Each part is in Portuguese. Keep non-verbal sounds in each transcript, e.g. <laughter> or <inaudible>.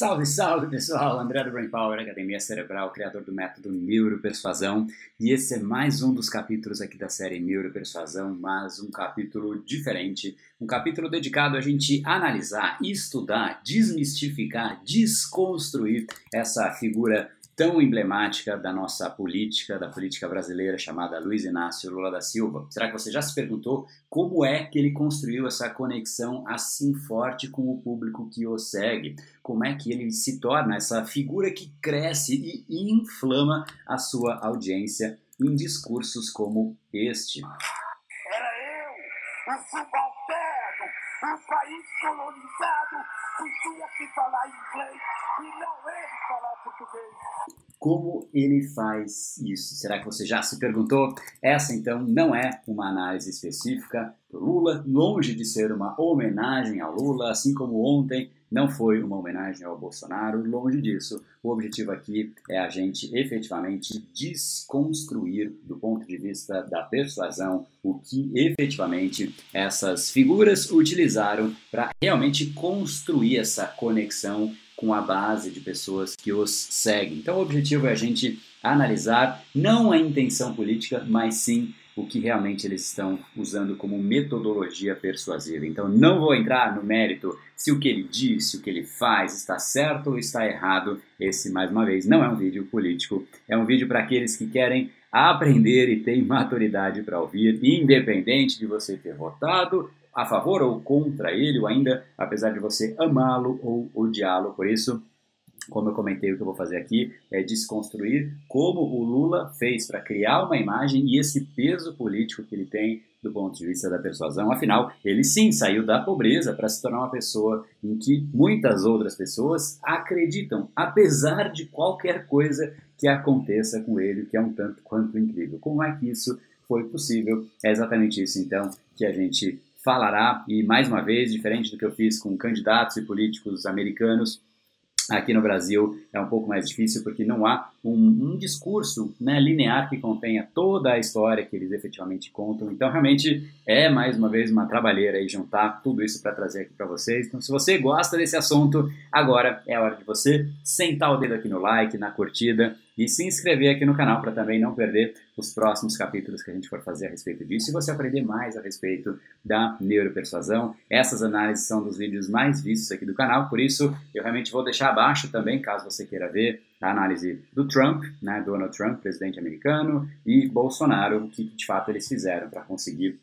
Salve, salve pessoal! André do Brain Power, Academia Cerebral, criador do método Neuropersuasão. E esse é mais um dos capítulos aqui da série Neuropersuasão, mas um capítulo diferente. Um capítulo dedicado a gente analisar, estudar, desmistificar, desconstruir essa figura tão emblemática da nossa política, da política brasileira, chamada Luiz Inácio Lula da Silva. Será que você já se perguntou como é que ele construiu essa conexão assim forte com o público que o segue? Como é que ele se torna essa figura que cresce e inflama a sua audiência em discursos como este? Era eu, o subalterno, o país colonizado, que tinha que falar inglês e não Como ele faz isso? Será que você já se perguntou? Essa então não é uma análise específica do Lula, longe de ser uma homenagem ao Lula, assim como ontem não foi uma homenagem ao Bolsonaro, longe disso. O objetivo aqui é a gente efetivamente desconstruir, do ponto de vista da persuasão, o que efetivamente essas figuras utilizaram para realmente construir essa conexão com a base de pessoas que os seguem. Então, o objetivo é a gente analisar não a intenção política, mas sim o que realmente eles estão usando como metodologia persuasiva. Então, não vou entrar no mérito se o que ele disse, o que ele faz está certo ou está errado. Esse, mais uma vez, não é um vídeo político, é um vídeo para aqueles que querem aprender e têm maturidade para ouvir, independente de você ter votado a favor ou contra ele, ou ainda, apesar de você amá-lo ou odiá-lo. Por isso, como eu comentei, o que eu vou fazer aqui é desconstruir como o Lula fez para criar uma imagem e esse peso político que ele tem do ponto de vista da persuasão. Afinal, ele sim saiu da pobreza para se tornar uma pessoa em que muitas outras pessoas acreditam, apesar de qualquer coisa que aconteça com ele, que é um tanto quanto incrível. Como é que isso foi possível? É exatamente isso, então, que a gente falará, e mais uma vez, diferente do que eu fiz com candidatos e políticos americanos, Aqui no Brasil é um pouco mais difícil porque não há um, um, discurso né, linear que contenha toda a história que eles efetivamente contam. Então, realmente é mais uma vez uma trabalheira aí juntar tudo isso para trazer aqui para vocês. Então, se você gosta desse assunto, agora é a hora de você sentar o dedo aqui no like, na curtida e se inscrever aqui no canal para também não perder os próximos capítulos que a gente for fazer a respeito disso. E você aprender mais a respeito da neuropersuasão. Essas análises são dos vídeos mais vistos aqui do canal, por isso eu realmente vou deixar abaixo também, caso você queira ver a análise do Trump, né, Donald Trump, presidente americano, e Bolsonaro, o que de fato eles fizeram para conseguir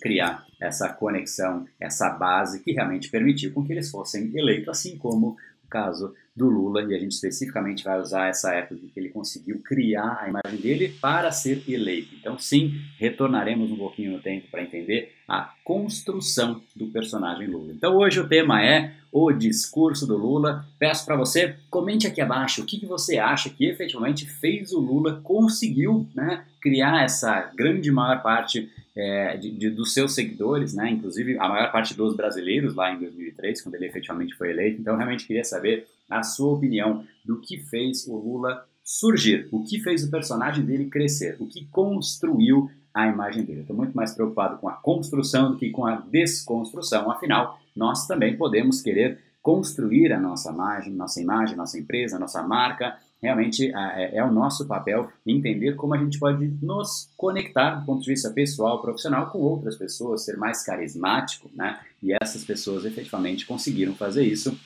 criar essa conexão, essa base que realmente permitiu com que eles fossem eleitos, assim como o caso do Lula, e a gente especificamente vai usar essa época que ele conseguiu criar a imagem dele para ser eleito. Então, sim, retornaremos um pouquinho no tempo para entender a construção do personagem Lula. Então, hoje o tema é o discurso do Lula. Peço para você, comente aqui abaixo o que, que, você acha que efetivamente fez o Lula, conseguiu né, criar essa grande maior parte é, de, de, dos seus seguidores, né, inclusive a maior parte dos brasileiros lá em 2003, quando ele efetivamente foi eleito. Então, realmente queria saber a sua opinião do que fez o Lula surgir, o que fez o personagem dele crescer, o que construiu a imagem dele. Estou muito mais preocupado com a construção do que com a desconstrução. Afinal, nós também podemos querer construir a nossa imagem, nossa imagem, nossa empresa, nossa marca. Realmente é, é o nosso papel entender como a gente pode nos conectar do ponto de vista pessoal, profissional, com outras pessoas, ser mais carismático, né? E essas pessoas efetivamente conseguiram fazer isso,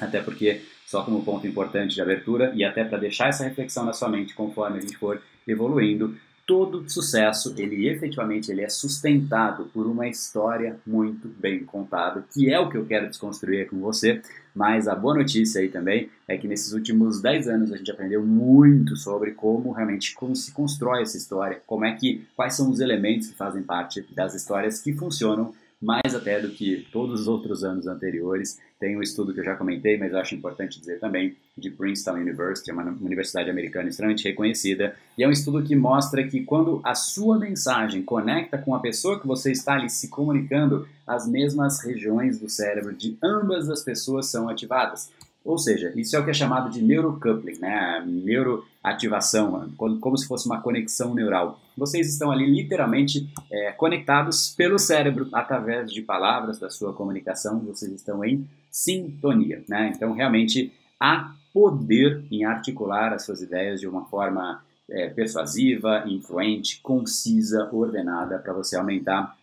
até porque só como ponto importante de abertura e até para deixar essa reflexão na sua mente conforme a gente for evoluindo, todo sucesso, ele efetivamente ele é sustentado por uma história muito bem contada, que é o que eu quero desconstruir com você. Mas a boa notícia aí também é que nesses últimos 10 anos a gente aprendeu muito sobre como realmente como se constrói essa história, como é que quais são os elementos que fazem parte das histórias que funcionam mais até do que todos os outros anos anteriores. Tem um estudo que eu já comentei, mas acho importante dizer também, de Princeton University, uma universidade americana extremamente reconhecida, e é um estudo que mostra que quando a sua mensagem conecta com a pessoa que você está ali se comunicando, as mesmas regiões do cérebro de ambas as pessoas são ativadas. Ou seja, isso é o que é chamado de neurocoupling, né? neuroativação, como se fosse uma conexão neural. Vocês estão ali literalmente é, conectados pelo cérebro através de palavras da sua comunicação, vocês estão em sintonia. Né? Então, realmente, há poder em articular as suas ideias de uma forma é, persuasiva, influente, concisa, ordenada, para você aumentar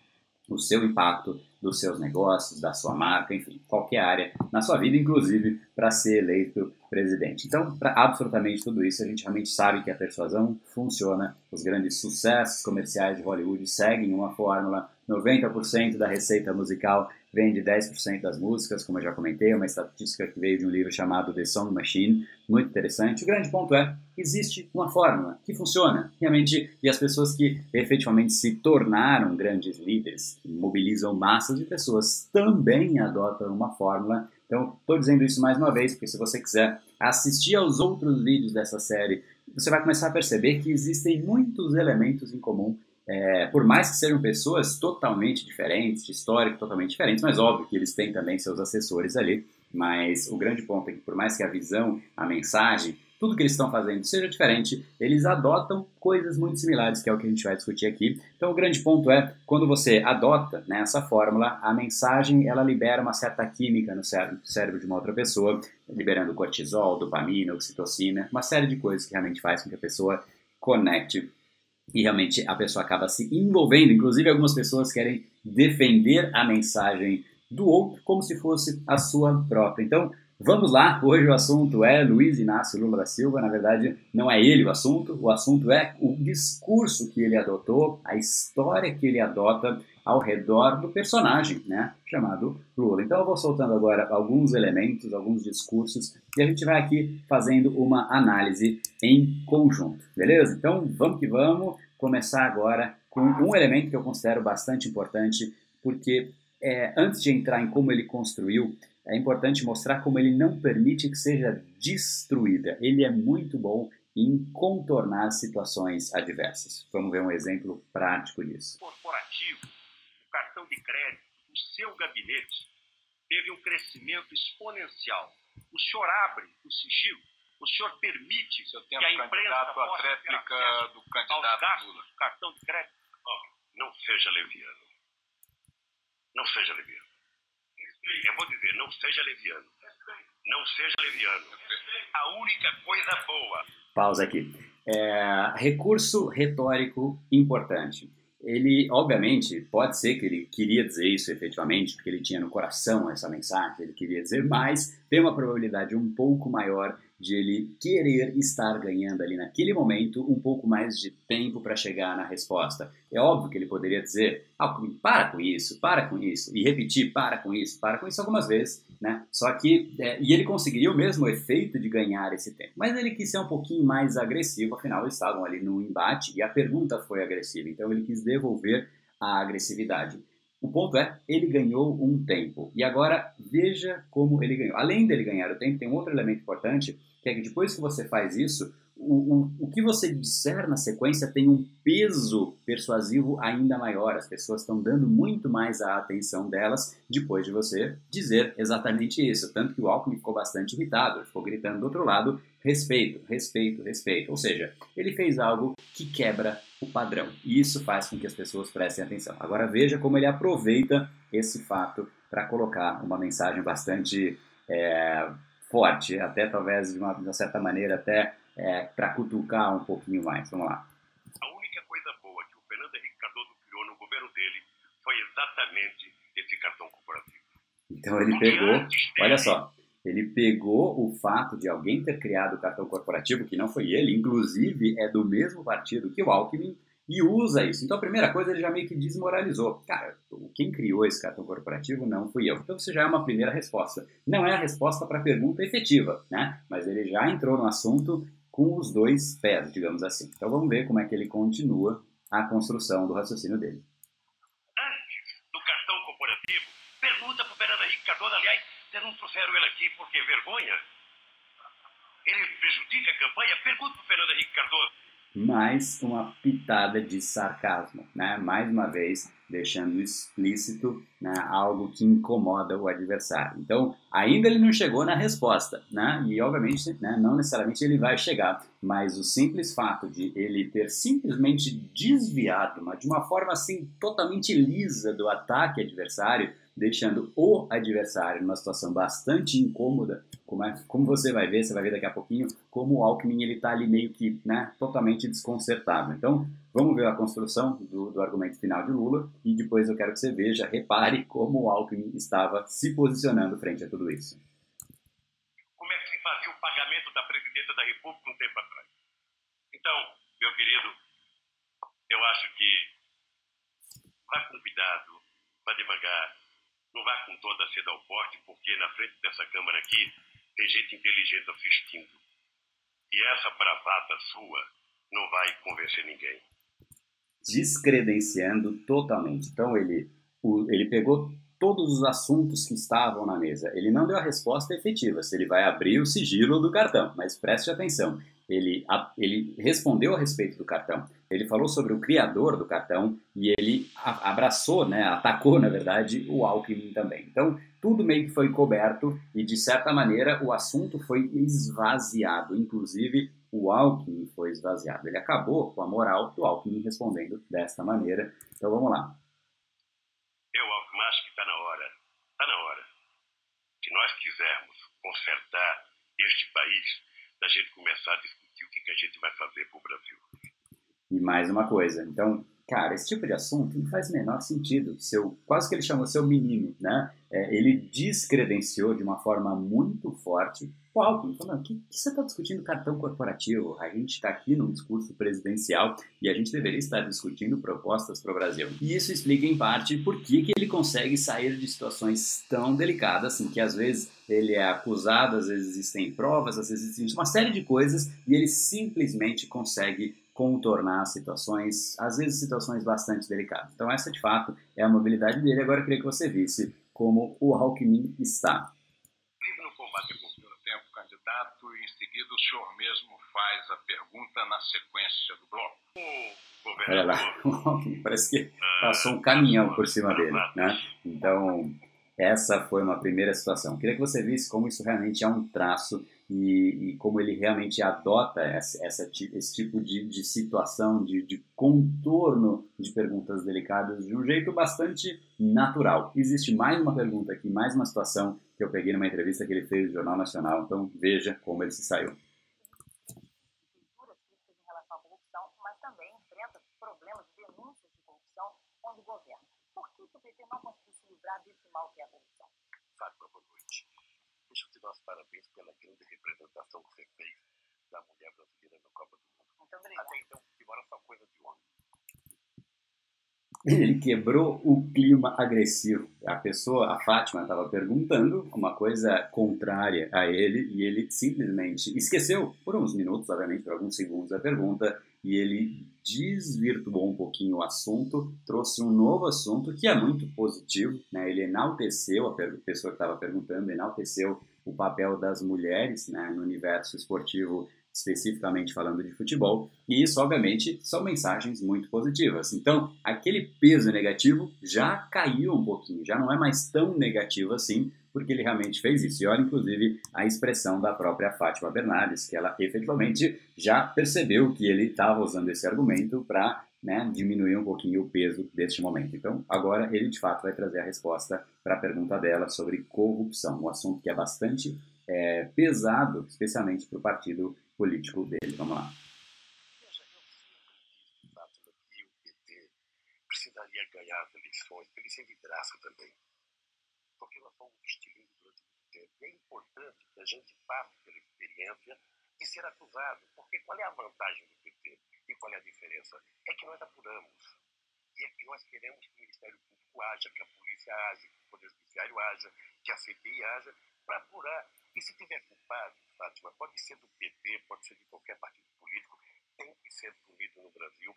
o seu impacto dos seus negócios, da sua marca, enfim, qualquer área na sua vida, inclusive para ser eleito presidente. Então, para absolutamente tudo isso, a gente realmente sabe que a persuasão funciona. Os grandes sucessos comerciais de Hollywood seguem uma fórmula. 90% da receita musical vem de 10% das músicas, como eu já comentei, uma estatística que veio de um livro chamado The Song Machine, muito interessante. O grande ponto é, existe uma fórmula que funciona, realmente, e as pessoas que efetivamente se tornaram grandes líderes, que mobilizam massas de pessoas, também adotam uma fórmula então, estou dizendo isso mais uma vez, porque se você quiser assistir aos outros vídeos dessa série, você vai começar a perceber que existem muitos elementos em comum. É, por mais que sejam pessoas totalmente diferentes, de histórico totalmente diferentes, mas óbvio que eles têm também seus assessores ali. Mas o grande ponto é que, por mais que a visão, a mensagem, tudo que eles estão fazendo seja diferente, eles adotam coisas muito similares, que é o que a gente vai discutir aqui. Então, o grande ponto é, quando você adota né, essa fórmula, a mensagem ela libera uma certa química no cérebro, cérebro de uma outra pessoa, liberando cortisol, dopamina, oxitocina, uma série de coisas que realmente faz com que a pessoa conecte e realmente a pessoa acaba se envolvendo. Inclusive, algumas pessoas querem defender a mensagem do outro como se fosse a sua própria. Então, Vamos lá, hoje o assunto é Luiz Inácio Lula da Silva. Na verdade, não é ele o assunto, o assunto é o discurso que ele adotou, a história que ele adota ao redor do personagem, né, chamado Lula. Então eu vou soltando agora alguns elementos, alguns discursos e a gente vai aqui fazendo uma análise em conjunto, beleza? Então vamos que vamos começar agora com um elemento que eu considero bastante importante, porque é, antes de entrar em como ele construiu é importante mostrar como ele não permite que seja destruída. Ele é muito bom em contornar situações adversas. Vamos ver um exemplo prático disso. Corporativo, de crédito, o seu gabinete teve um crescimento exponencial. O senhor abre o sigilo, o senhor permite que a imprensa possa a réplica do candidato gastos Lula. do cartão de crédito. Oh, não seja leviano. Não seja leviano. Eu vou dizer, não seja leviano. Não seja leviano. A única coisa boa. Pausa aqui. É, recurso retórico importante. Ele, obviamente, pode ser que ele queria dizer isso efetivamente, porque ele tinha no coração essa mensagem, ele queria dizer, mas tem uma probabilidade um pouco maior de ele querer estar ganhando ali naquele momento um pouco mais de tempo para chegar na resposta. É óbvio que ele poderia dizer, ah, para com isso, para com isso, e repetir, para com isso, para com isso algumas vezes, né? Só que, é, e ele conseguiria o mesmo efeito de ganhar esse tempo, mas ele quis ser um pouquinho mais agressivo, afinal eles estavam ali no embate e a pergunta foi agressiva, então ele quis devolver a agressividade. O ponto é, ele ganhou um tempo. E agora, veja como ele ganhou. Além dele ganhar o tempo, tem um outro elemento importante, que é que depois que você faz isso, o, o, o que você disser na sequência tem um peso persuasivo ainda maior. As pessoas estão dando muito mais a atenção delas depois de você dizer exatamente isso. Tanto que o Alckmin ficou bastante irritado, ficou gritando do outro lado, respeito, respeito, respeito. Ou seja, ele fez algo que quebra o padrão. E isso faz com que as pessoas prestem atenção. Agora veja como ele aproveita esse fato para colocar uma mensagem bastante é, forte, até talvez de uma, de uma certa maneira até é, para cutucar um pouquinho mais. Vamos lá. A única coisa boa que o Fernando Henrique Cardoso criou no governo dele foi exatamente esse cartão corporativo. Então ele pegou, olha só, ele pegou o fato de alguém ter criado o cartão corporativo, que não foi ele, inclusive é do mesmo partido que o Alckmin, e usa isso. Então a primeira coisa ele já meio que desmoralizou. Cara, quem criou esse cartão corporativo não fui eu. Então você já é uma primeira resposta. Não é a resposta para a pergunta efetiva, né? Mas ele já entrou no assunto com os dois pés, digamos assim. Então vamos ver como é que ele continua a construção do raciocínio dele. Antes do cartão corporativo, pergunta para o Fernando Henrique Cardoso, aliás, vocês não trouxeram ele aqui porque é vergonha? Ele prejudica a campanha? Pergunta para o Fernando Henrique Cardoso mais uma pitada de sarcasmo, né? Mais uma vez deixando explícito né, algo que incomoda o adversário. Então, ainda ele não chegou na resposta, né? E obviamente, né, não necessariamente ele vai chegar, mas o simples fato de ele ter simplesmente desviado, mas de uma forma assim totalmente lisa do ataque adversário, deixando o adversário numa situação bastante incômoda, como, é, como você vai ver, você vai ver daqui a pouquinho, como o Alckmin ele está ali meio que né, totalmente desconcertado. Então, vamos ver a construção do, do argumento final de Lula e depois eu quero que você veja, repare como o Alckmin estava se posicionando frente a tudo isso. Como é que se fazia o pagamento da presidenta da República um tempo atrás? Então, meu querido, eu acho que vá com cuidado, vá devagar, não vá com toda a seda ao forte, porque na frente dessa Câmara aqui tem gente inteligente assistindo. E essa bravata sua não vai convencer ninguém. Descredenciando totalmente. Então ele, o, ele pegou todos os assuntos que estavam na mesa. Ele não deu a resposta efetiva, se ele vai abrir o sigilo do cartão, mas preste atenção. Ele, ele respondeu a respeito do cartão. Ele falou sobre o criador do cartão e ele abraçou, né, atacou, na verdade, o Alckmin também. Então, tudo meio que foi coberto e, de certa maneira, o assunto foi esvaziado. Inclusive, o Alckmin foi esvaziado. Ele acabou com a moral do Alckmin respondendo desta maneira. Então, vamos lá. Eu, Alckmin, acho que está na hora. Está na hora. Se nós quisermos consertar este país, da gente começar a discutir o que, que a gente vai fazer para o Brasil. E mais uma coisa, então, cara, esse tipo de assunto não faz o menor sentido. Seu, quase que ele chamou seu menino, né? É, ele descredenciou de uma forma muito forte o Alckmin. Falando, o que, que você está discutindo cartão corporativo? A gente está aqui num discurso presidencial e a gente deveria estar discutindo propostas para o Brasil. E isso explica, em parte, por que, que ele consegue sair de situações tão delicadas, assim, que às vezes ele é acusado, às vezes existem provas, às vezes existe uma série de coisas e ele simplesmente consegue contornar situações, às vezes situações bastante delicadas. Então essa de fato é a mobilidade dele. Agora eu queria que você visse como o Alckmin está. Livre no combate por pelo tempo, candidato, e em seguida o senhor mesmo faz a pergunta na sequência do bloco. Olha lá, <laughs> o Alckmin parece que passou um caminhão por cima dele, né? Então essa foi uma primeira situação. Eu queria que você visse como isso realmente é um traço e, e como ele realmente adota essa, essa esse tipo de, de situação, de, de, contorno de perguntas delicadas de um jeito bastante natural. Existe mais uma pergunta aqui, mais uma situação que eu peguei numa entrevista que ele fez no Jornal Nacional, então veja como ele se saiu. Por que o PT não conseguiu se livrar desse mal que é a corrupção? Boa noite. Deixa eu te dar os parabéns pela grande representação que você fez da mulher brasileira no Copa do Mundo. Muito obrigada. Até então, embora só coisa de homem. Ele quebrou o clima agressivo. A pessoa, a Fátima, estava perguntando uma coisa contrária a ele e ele simplesmente esqueceu por uns minutos, obviamente, por alguns segundos, a pergunta e ele desvirtuou um pouquinho o assunto, trouxe um novo assunto que é muito positivo, né? Ele enalteceu a pessoa que estava perguntando, enalteceu o papel das mulheres né, no universo esportivo, especificamente falando de futebol, e isso, obviamente, são mensagens muito positivas. Então, aquele peso negativo já caiu um pouquinho, já não é mais tão negativo assim, porque ele realmente fez isso. E olha, inclusive, a expressão da própria Fátima Bernardes, que ela efetivamente já percebeu que ele estava usando esse argumento para né, diminuir um pouquinho o peso deste momento. Então, agora ele de fato vai trazer a resposta para a pergunta dela sobre corrupção, um assunto que é bastante é, pesado, especialmente para o partido político dele. Vamos lá. Sempre precisaria ganhar as eleições, ele ser vidraça também. Porque nós fomos estilingue durante muito tempo. E é importante que a gente passe pela experiência de ser acusado. Porque qual é a vantagem do PT? E qual é a diferença? É que nós apuramos. E é que nós queremos que o Ministério Público haja, que a polícia haja, que o Poder Judiciário haja, que a CPI haja, para apurar. E se tiver culpado, Fátima, pode ser do PT, pode ser de qualquer partido político, tem que ser punido no Brasil.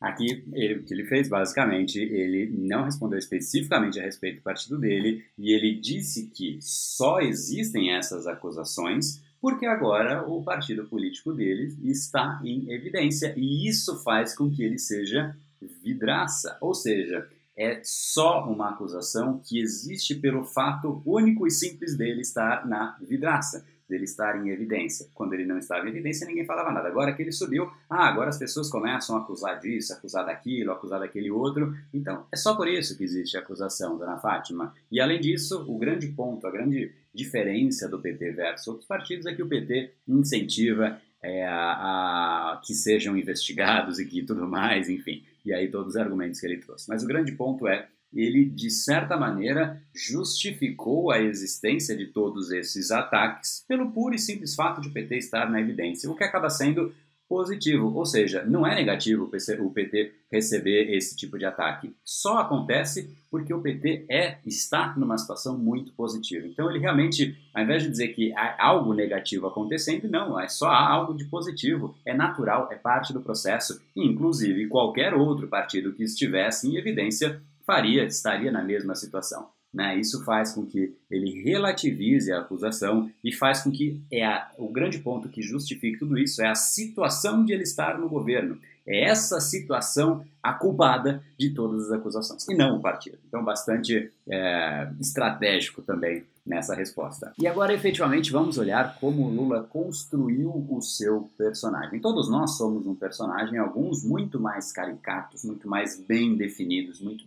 Aqui, ele, o que ele fez, basicamente, ele não respondeu especificamente a respeito do partido dele e ele disse que só existem essas acusações porque agora o partido político dele está em evidência e isso faz com que ele seja vidraça, ou seja, é só uma acusação que existe pelo fato único e simples dele estar na vidraça. Dele estar em evidência. Quando ele não estava em evidência, ninguém falava nada. Agora que ele subiu, ah, agora as pessoas começam a acusar disso, acusar daquilo, acusar daquele outro. Então, é só por isso que existe a acusação, dona Fátima. E além disso, o grande ponto, a grande diferença do PT versus outros partidos é que o PT incentiva é, a, a, que sejam investigados e que tudo mais, enfim. E aí todos os argumentos que ele trouxe. Mas o grande ponto é ele, de certa maneira, justificou a existência de todos esses ataques pelo puro e simples fato de o PT estar na evidência, o que acaba sendo positivo, ou seja, não é negativo o PT receber esse tipo de ataque. Só acontece porque o PT é está numa situação muito positiva. Então ele realmente, ao invés de dizer que há algo negativo acontecendo, não, é só há algo de positivo, é natural, é parte do processo. Inclusive qualquer outro partido que estivesse em evidência faria, estaria na mesma situação. Né? Isso faz com que ele relativize a acusação e faz com que é a, o grande ponto que justifique tudo isso é a situação de ele estar no governo. É essa situação a culpada de todas as acusações, e não o partido. Então, bastante é, estratégico também nessa resposta. E agora, efetivamente, vamos olhar como Lula construiu o seu personagem. Todos nós somos um personagem, alguns muito mais caricatos, muito mais bem definidos, muito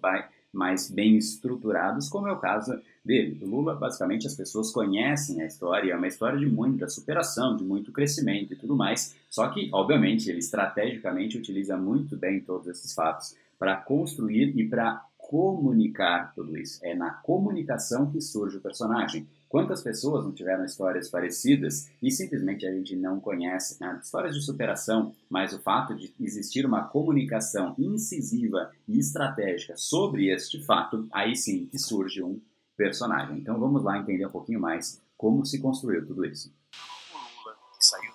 mais bem estruturados, como é o caso dele. O Lula, basicamente, as pessoas conhecem a história, é uma história de muita superação, de muito crescimento e tudo mais. Só que, obviamente, ele estrategicamente utiliza muito bem todos esses fatos para construir e para comunicar tudo isso. É na comunicação que surge o personagem. Quantas pessoas não tiveram histórias parecidas e simplesmente a gente não conhece? Né? Histórias de superação, mas o fato de existir uma comunicação incisiva e estratégica sobre este fato, aí sim que surge um personagem. Então vamos lá entender um pouquinho mais como se construiu tudo isso. O Lula, que saiu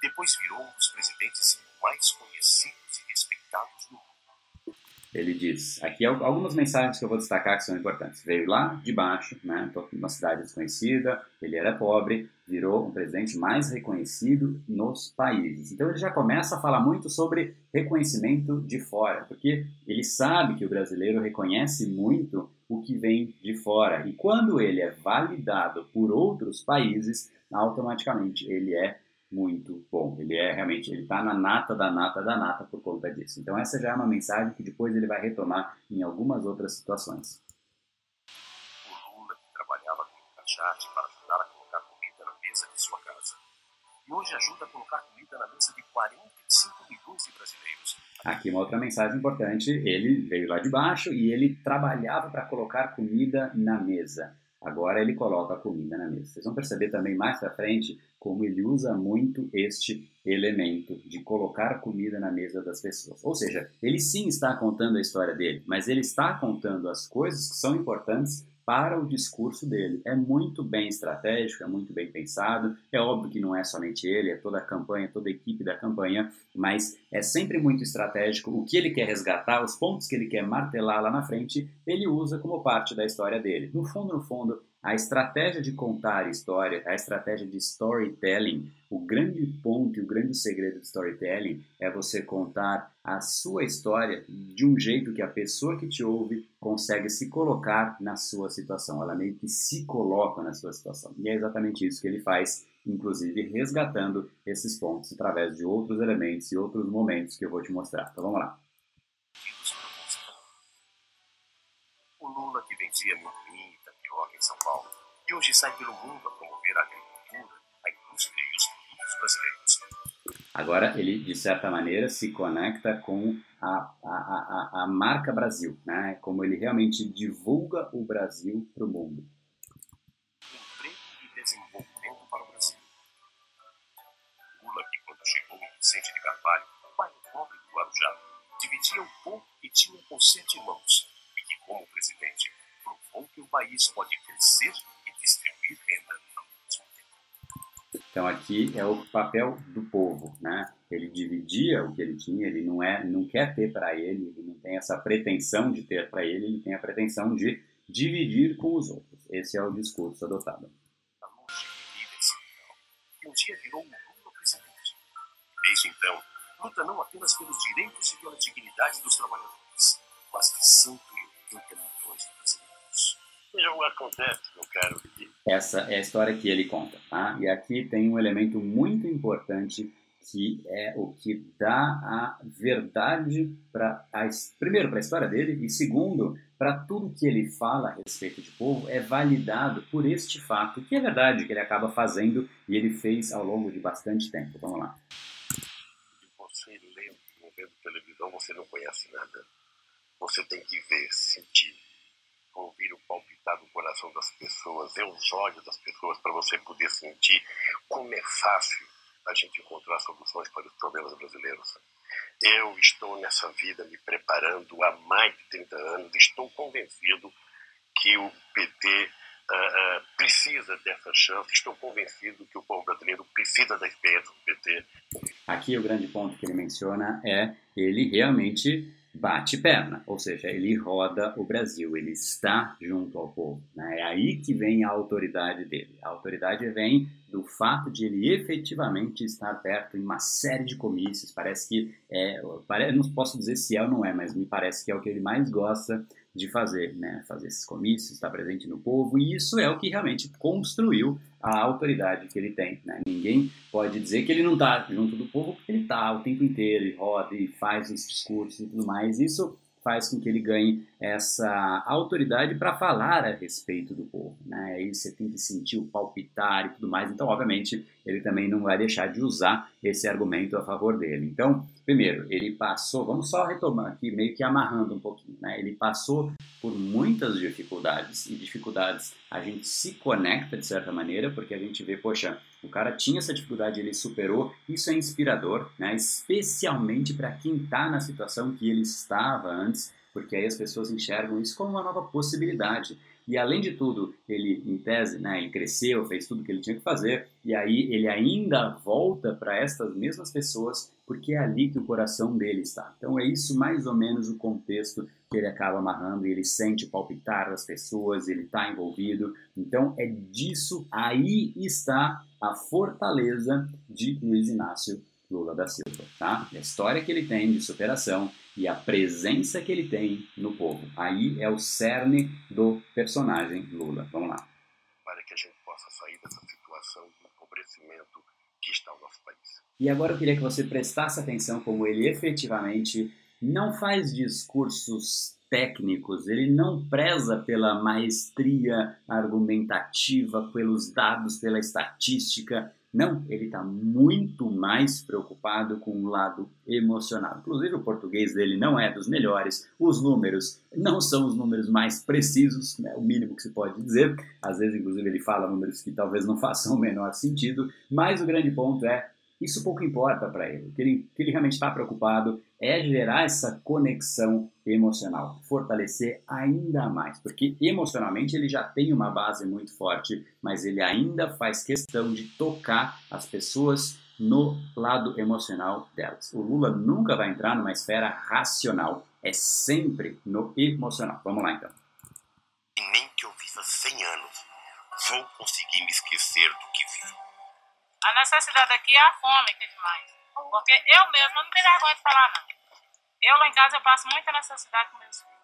depois virou um dos presidentes mais conhecidos e respeitados do mundo. Ele diz, aqui algumas mensagens que eu vou destacar que são importantes. Veio lá de baixo, né, uma cidade desconhecida, ele era pobre, virou um presidente mais reconhecido nos países. Então ele já começa a falar muito sobre reconhecimento de fora, porque ele sabe que o brasileiro reconhece muito o que vem de fora. E quando ele é validado por outros países, automaticamente ele é muito bom. Ele é realmente, ele está na nata da nata da nata por conta disso. Então essa já é uma mensagem que depois ele vai retomar em algumas outras situações. O Lula que trabalhava com Cachate para ajudar a colocar comida na mesa de sua casa. E hoje ajuda a colocar comida na mesa de 45 milhões de brasileiros. Aqui uma outra mensagem importante, ele veio lá de baixo e ele trabalhava para colocar comida na mesa. Agora ele coloca a comida na mesa. Vocês vão perceber também mais para frente como ele usa muito este elemento de colocar comida na mesa das pessoas. Ou seja, ele sim está contando a história dele, mas ele está contando as coisas que são importantes para o discurso dele. É muito bem estratégico, é muito bem pensado. É óbvio que não é somente ele, é toda a campanha, toda a equipe da campanha, mas é sempre muito estratégico. O que ele quer resgatar, os pontos que ele quer martelar lá na frente, ele usa como parte da história dele. No fundo, no fundo, a estratégia de contar história, a estratégia de storytelling, o grande ponto e o grande segredo de storytelling é você contar a sua história de um jeito que a pessoa que te ouve consegue se colocar na sua situação. Ela meio que se coloca na sua situação. E é exatamente isso que ele faz, inclusive resgatando esses pontos através de outros elementos e outros momentos que eu vou te mostrar. Então vamos lá. O Lula que vendia muito São Paulo e hoje sai pelo mundo a promover a agricultura, a indústria e os produtos brasileiros. Agora ele, de certa maneira, se conecta com a, a, a, a marca Brasil, né? como ele realmente divulga o Brasil para o mundo. Emprego e desenvolvimento para o Brasil. Lula, que quando chegou em Vicente de Carvalho, pai pobre do Guarujá, dividia o pão e tinha com sete irmãos, e que, como presidente, provou que o país pode crescer e distribuir renda ao mesmo tempo. Então aqui é o papel do povo, né? Ele dividia o que ele tinha, ele não é, não quer ter para ele, ele não tem essa pretensão de ter para ele, ele tem a pretensão de dividir com os outros. Esse é o discurso adotado. A longe de que um dia virou um Lula presidente. Desde então, luta não apenas pelos direitos e pela dignidade dos trabalhadores, mas de 180 milhões de brasileiros. O acontece, meu caro. Essa é a história que ele conta, tá? E aqui tem um elemento muito importante que é o que dá a verdade para primeiro para a história dele e segundo para tudo que ele fala a respeito de povo é validado por este fato que é verdade que ele acaba fazendo e ele fez ao longo de bastante tempo. Vamos lá. Você lendo, vendo televisão, você não conhece nada. Você tem que ver, sentir, ouvir o palpitar do coração das pessoas, ver os olhos das pessoas para você poder sentir como é fácil a gente encontrar soluções para os problemas brasileiros. Eu estou nessa vida me preparando há mais de 30 anos, estou convencido que o PT uh, uh, precisa dessa chance, estou convencido que o povo brasileiro precisa da experiência do PT. Aqui o grande ponto que ele menciona é ele realmente bate perna, ou seja, ele roda o Brasil, ele está junto ao povo. Né? É aí que vem a autoridade dele. A autoridade vem do fato de ele efetivamente estar perto em uma série de comícios. Parece que é, não posso dizer se é ou não é, mas me parece que é o que ele mais gosta de fazer, né? Fazer esses comícios, estar presente no povo, e isso é o que realmente construiu a autoridade que ele tem, né? Ninguém pode dizer que ele não está junto do povo, porque ele está o tempo inteiro, ele roda e faz os discursos e tudo mais. Isso faz com que ele ganhe essa autoridade para falar a respeito do povo. Né? Aí você tem que sentir o palpitar e tudo mais. Então, obviamente, ele também não vai deixar de usar esse argumento a favor dele. Então, primeiro, ele passou, vamos só retomar aqui, meio que amarrando um pouquinho, né? Ele passou por muitas dificuldades e dificuldades a gente se conecta de certa maneira, porque a gente vê, poxa, o cara tinha essa dificuldade, ele superou. Isso é inspirador, né? especialmente para quem está na situação que ele estava antes, porque aí as pessoas enxergam isso como uma nova possibilidade. E além de tudo, ele, em tese, né, ele cresceu, fez tudo o que ele tinha que fazer, e aí ele ainda volta para estas mesmas pessoas, porque é ali que o coração dele está. Então é isso mais ou menos o contexto que ele acaba amarrando, e ele sente o palpitar das pessoas, ele está envolvido. Então é disso, aí está a fortaleza de Luiz Inácio Lula da Silva, tá? A história que ele tem de superação, e a presença que ele tem no povo. Aí é o cerne do personagem Lula. Vamos lá. Para que a gente possa sair dessa situação de empobrecimento que está o nosso país. E agora eu queria que você prestasse atenção como ele efetivamente não faz discursos técnicos, ele não preza pela maestria argumentativa, pelos dados, pela estatística, não, ele está muito mais preocupado com o lado emocional. Inclusive, o português dele não é dos melhores, os números não são os números mais precisos, né, o mínimo que se pode dizer. Às vezes, inclusive, ele fala números que talvez não <laughs> façam o menor sentido, mas o grande ponto é isso pouco importa para ele. O que ele, que ele realmente está preocupado é gerar essa conexão emocional, fortalecer ainda mais, porque emocionalmente ele já tem uma base muito forte, mas ele ainda faz questão de tocar as pessoas no lado emocional delas. O Lula nunca vai entrar numa esfera racional, é sempre no emocional. Vamos lá então. Nem que eu viva 100 anos, vou conseguir me esquecer do que. A necessidade aqui é a fome que é demais. Porque eu mesmo não tenho vergonha de falar, não. Eu lá em casa eu passo muita necessidade com meus filhos.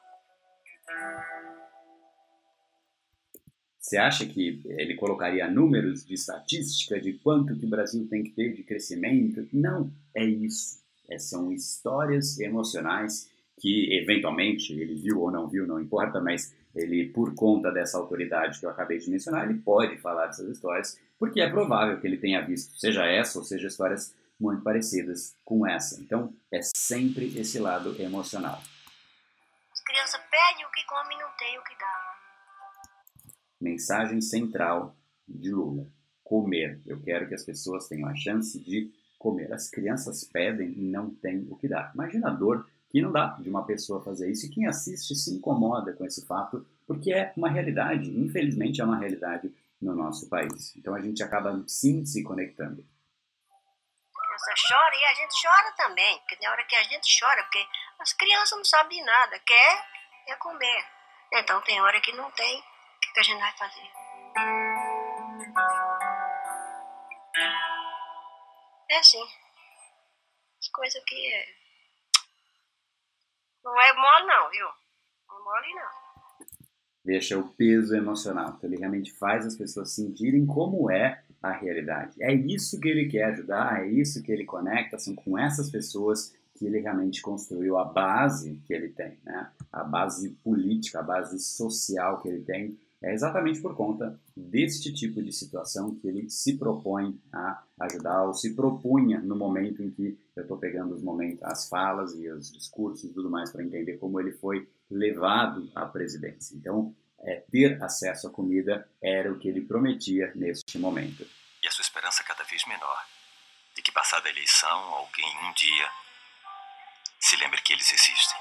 Você acha que ele colocaria números de estatística de quanto que o Brasil tem que ter de crescimento? Não, é isso. É, são histórias emocionais que eventualmente ele viu ou não viu, não importa, mas ele, por conta dessa autoridade que eu acabei de mencionar, ele pode falar dessas histórias, porque é provável que ele tenha visto, seja essa ou seja histórias muito parecidas com essa. Então, é sempre esse lado emocional. As crianças pedem o que come e não tem o que dá. Mensagem central de Lula: comer. Eu quero que as pessoas tenham a chance de comer. As crianças pedem e não têm o que dar. Imagina a dor que não dá de uma pessoa fazer isso e quem assiste se incomoda com esse fato, porque é uma realidade, infelizmente é uma realidade no nosso país. Então a gente acaba sim se conectando. A criança chora e a gente chora também, porque tem hora que a gente chora, porque as crianças não sabem nada, quer é comer. Então tem hora que não tem, o que a gente vai fazer? É assim. As coisas que é não é mole não, viu? Não é mole não. Deixa o peso emocional. Então ele realmente faz as pessoas sentirem como é a realidade. É isso que ele quer ajudar, é isso que ele conecta, são com essas pessoas que ele realmente construiu a base que ele tem, né? a base política, a base social que ele tem, é exatamente por conta deste tipo de situação que ele se propõe a ajudar, ou se propunha no momento em que eu estou pegando os momentos, as falas e os discursos e tudo mais para entender como ele foi levado à presidência. Então, é, ter acesso à comida era o que ele prometia neste momento. E a sua esperança cada vez menor de que, passada a eleição, alguém um dia se lembre que eles existem.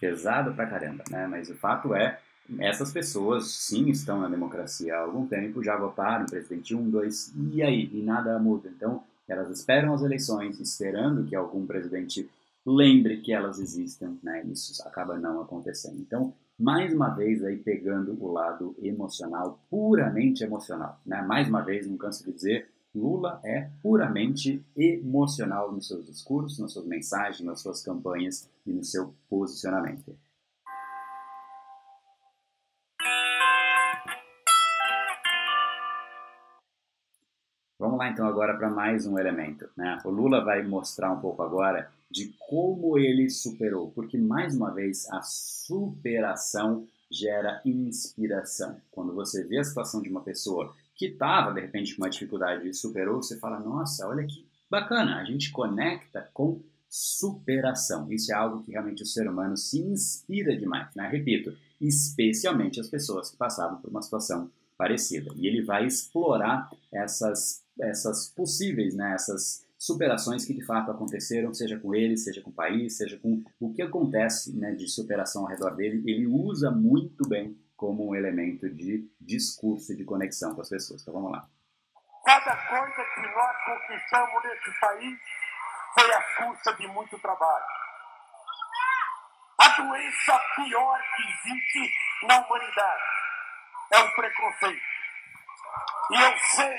Pesado pra caramba, né? Mas o fato é, essas pessoas sim estão na democracia há algum tempo, já votaram presidente 1, 2, e aí? E nada muda. Então, elas esperam as eleições, esperando que algum presidente lembre que elas existem, né? Isso acaba não acontecendo. Então, mais uma vez aí pegando o lado emocional, puramente emocional, né? Mais uma vez, não canso de dizer, Lula é puramente emocional nos seus discursos, nas suas mensagens, nas suas campanhas e no seu posicionamento. Vamos lá então agora para mais um elemento. Né? O Lula vai mostrar um pouco agora de como ele superou, porque mais uma vez a superação gera inspiração. Quando você vê a situação de uma pessoa que estava de repente com uma dificuldade e superou, você fala: nossa, olha que bacana, a gente conecta com superação. Isso é algo que realmente o ser humano se inspira demais, né? Repito, especialmente as pessoas que passavam por uma situação parecida. E ele vai explorar essas, essas possíveis, né, essas superações que de fato aconteceram, seja com ele, seja com o país, seja com o que acontece né, de superação ao redor dele. Ele usa muito bem como um elemento de discurso e de conexão com as pessoas. Então vamos lá. Cada coisa que nós conquistamos nesse país foi a custa de muito trabalho. A doença pior que existe na humanidade é o preconceito. E eu sei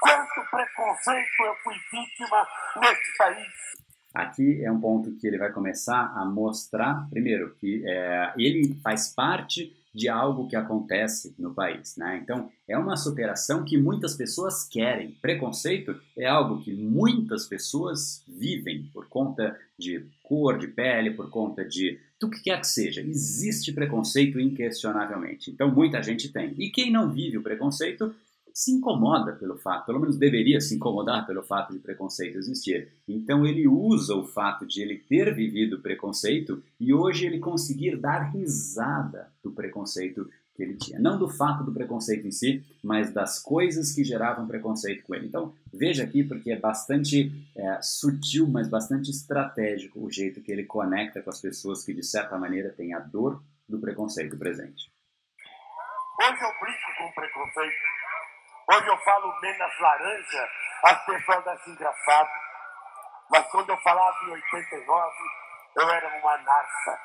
quanto preconceito eu fui vítima nesse país. Aqui é um ponto que ele vai começar a mostrar, primeiro, que é, ele faz parte de algo que acontece no país. Né? Então, é uma superação que muitas pessoas querem. Preconceito é algo que muitas pessoas vivem por conta de cor de pele, por conta de do que quer que seja. Existe preconceito inquestionavelmente. Então, muita gente tem. E quem não vive o preconceito se incomoda pelo fato, pelo menos deveria se incomodar pelo fato de preconceito existir. Então ele usa o fato de ele ter vivido preconceito e hoje ele conseguir dar risada do preconceito que ele tinha. Não do fato do preconceito em si, mas das coisas que geravam preconceito com ele. Então, veja aqui, porque é bastante é, sutil, mas bastante estratégico o jeito que ele conecta com as pessoas que, de certa maneira, têm a dor do preconceito presente. Hoje eu brinco com preconceito. Hoje eu falo menos laranja, as pessoas acham engraçado. Mas quando eu falava em 89, eu era uma narça.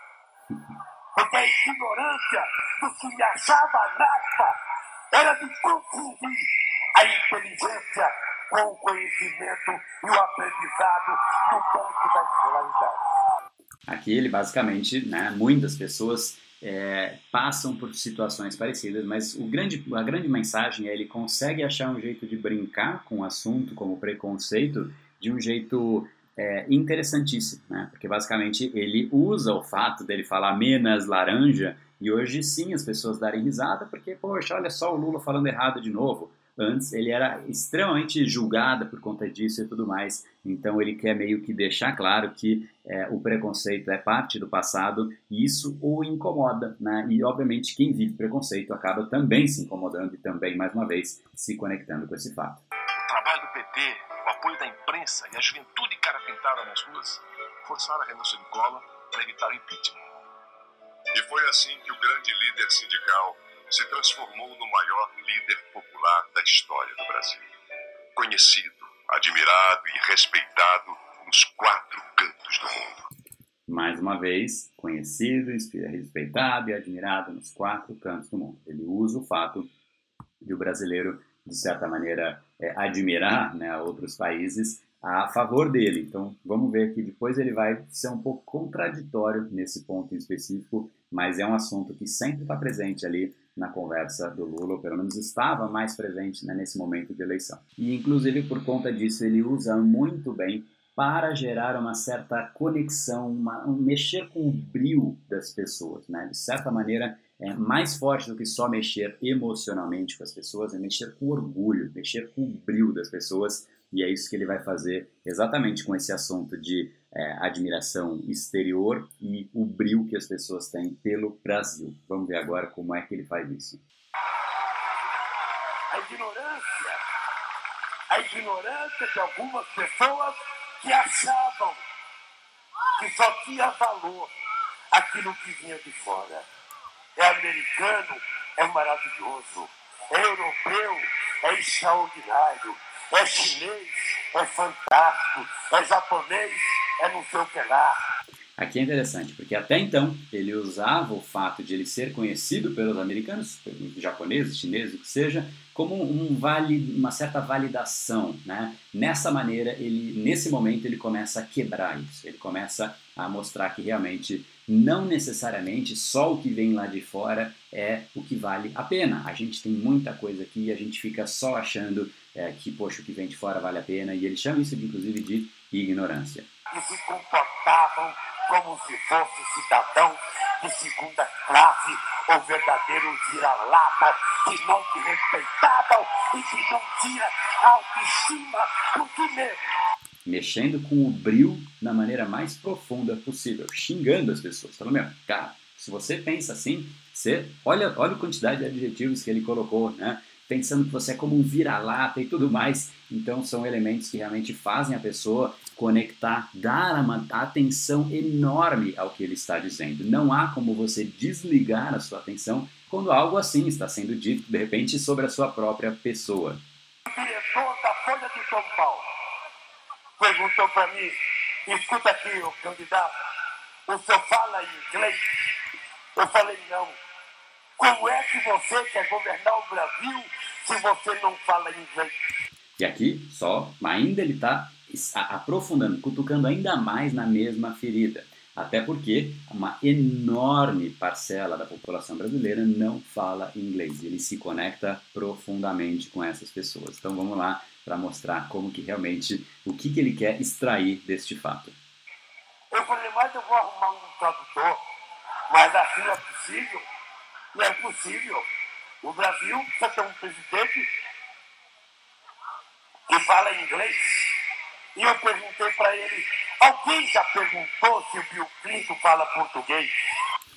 Porque a ignorância do que me achava narça era de confundir a inteligência com o conhecimento e o aprendizado no ponto da escolaridade. Aqui ele basicamente, né, muitas pessoas é, passam por situações parecidas, mas o grande, a grande mensagem é ele consegue achar um jeito de brincar com o assunto, como preconceito, de um jeito é, interessantíssimo, né? Porque basicamente ele usa o fato dele falar menos laranja e hoje sim as pessoas darem risada porque, poxa, olha só o Lula falando errado de novo. Antes ele era extremamente julgado por conta disso e tudo mais. Então ele quer meio que deixar claro que é, o preconceito é parte do passado e isso o incomoda, né? E obviamente quem vive preconceito acaba também se incomodando e também, mais uma vez, se conectando com esse fato. O trabalho do PT, o apoio da imprensa e a juventude cara pintada nas ruas forçaram a renúncia de Collor para evitar o impeachment. E foi assim que o grande líder sindical se transformou no maior líder popular da história do Brasil. Conhecido, admirado e respeitado nos quatro cantos do mundo. Mais uma vez, conhecido, respeitado e admirado nos quatro cantos do mundo. Ele usa o fato de o brasileiro, de certa maneira, é, admirar né, outros países a favor dele. Então, vamos ver que depois ele vai ser um pouco contraditório nesse ponto em específico mas é um assunto que sempre está presente ali na conversa do Lula, ou pelo menos estava mais presente né, nesse momento de eleição. E, inclusive, por conta disso, ele usa muito bem para gerar uma certa conexão, uma, um mexer com o brilho das pessoas. Né? De certa maneira, é mais forte do que só mexer emocionalmente com as pessoas, é mexer com orgulho, mexer com o brilho das pessoas, e é isso que ele vai fazer exatamente com esse assunto de é, admiração exterior e o brilho que as pessoas têm pelo Brasil. Vamos ver agora como é que ele faz isso. A ignorância, a ignorância de algumas pessoas que achavam que só tinha valor aquilo que vinha de fora. É americano, é maravilhoso. É europeu, é extraordinário. É chinês, é fantástico. É japonês, é não sei o que lá. Aqui é interessante, porque até então ele usava o fato de ele ser conhecido pelos americanos, pelos japoneses, chineses, o que seja, como um vale, uma certa validação, né? Nessa maneira, ele, nesse momento, ele começa a quebrar isso. Ele começa a mostrar que realmente não necessariamente só o que vem lá de fora é o que vale a pena. A gente tem muita coisa aqui e a gente fica só achando é, que, poxa, o que vem de fora vale a pena. E ele chama isso, inclusive, de ignorância. E se comportavam como se fosse cidadão de segunda classe ou verdadeiro vira-lata que não te respeitavam e que não tinha autoestima por ti mesmo. Mexendo com o bril na maneira mais profunda possível, xingando as pessoas. Falando, meu, cara, se você pensa assim, você, olha, olha a quantidade de adjetivos que ele colocou, né? pensando que você é como um vira-lata e tudo mais. Então são elementos que realmente fazem a pessoa conectar, dar uma atenção enorme ao que ele está dizendo. Não há como você desligar a sua atenção quando algo assim está sendo dito, de repente, sobre a sua própria pessoa. O diretor da Folha de São Paulo perguntou para mim, escuta aqui, o candidato, o senhor fala inglês? Eu falei, não. Como é que você quer governar o Brasil se você não fala inglês? E aqui, só, ainda ele está aprofundando, cutucando ainda mais na mesma ferida. Até porque uma enorme parcela da população brasileira não fala inglês. Ele se conecta profundamente com essas pessoas. Então vamos lá para mostrar como que realmente, o que, que ele quer extrair deste fato. Eu falei, mas eu vou arrumar um tradutor, mas assim é possível. Não é possível. O Brasil precisa ter um presidente que fala inglês. E eu perguntei para ele, alguém já perguntou se o Bill Clinton fala português?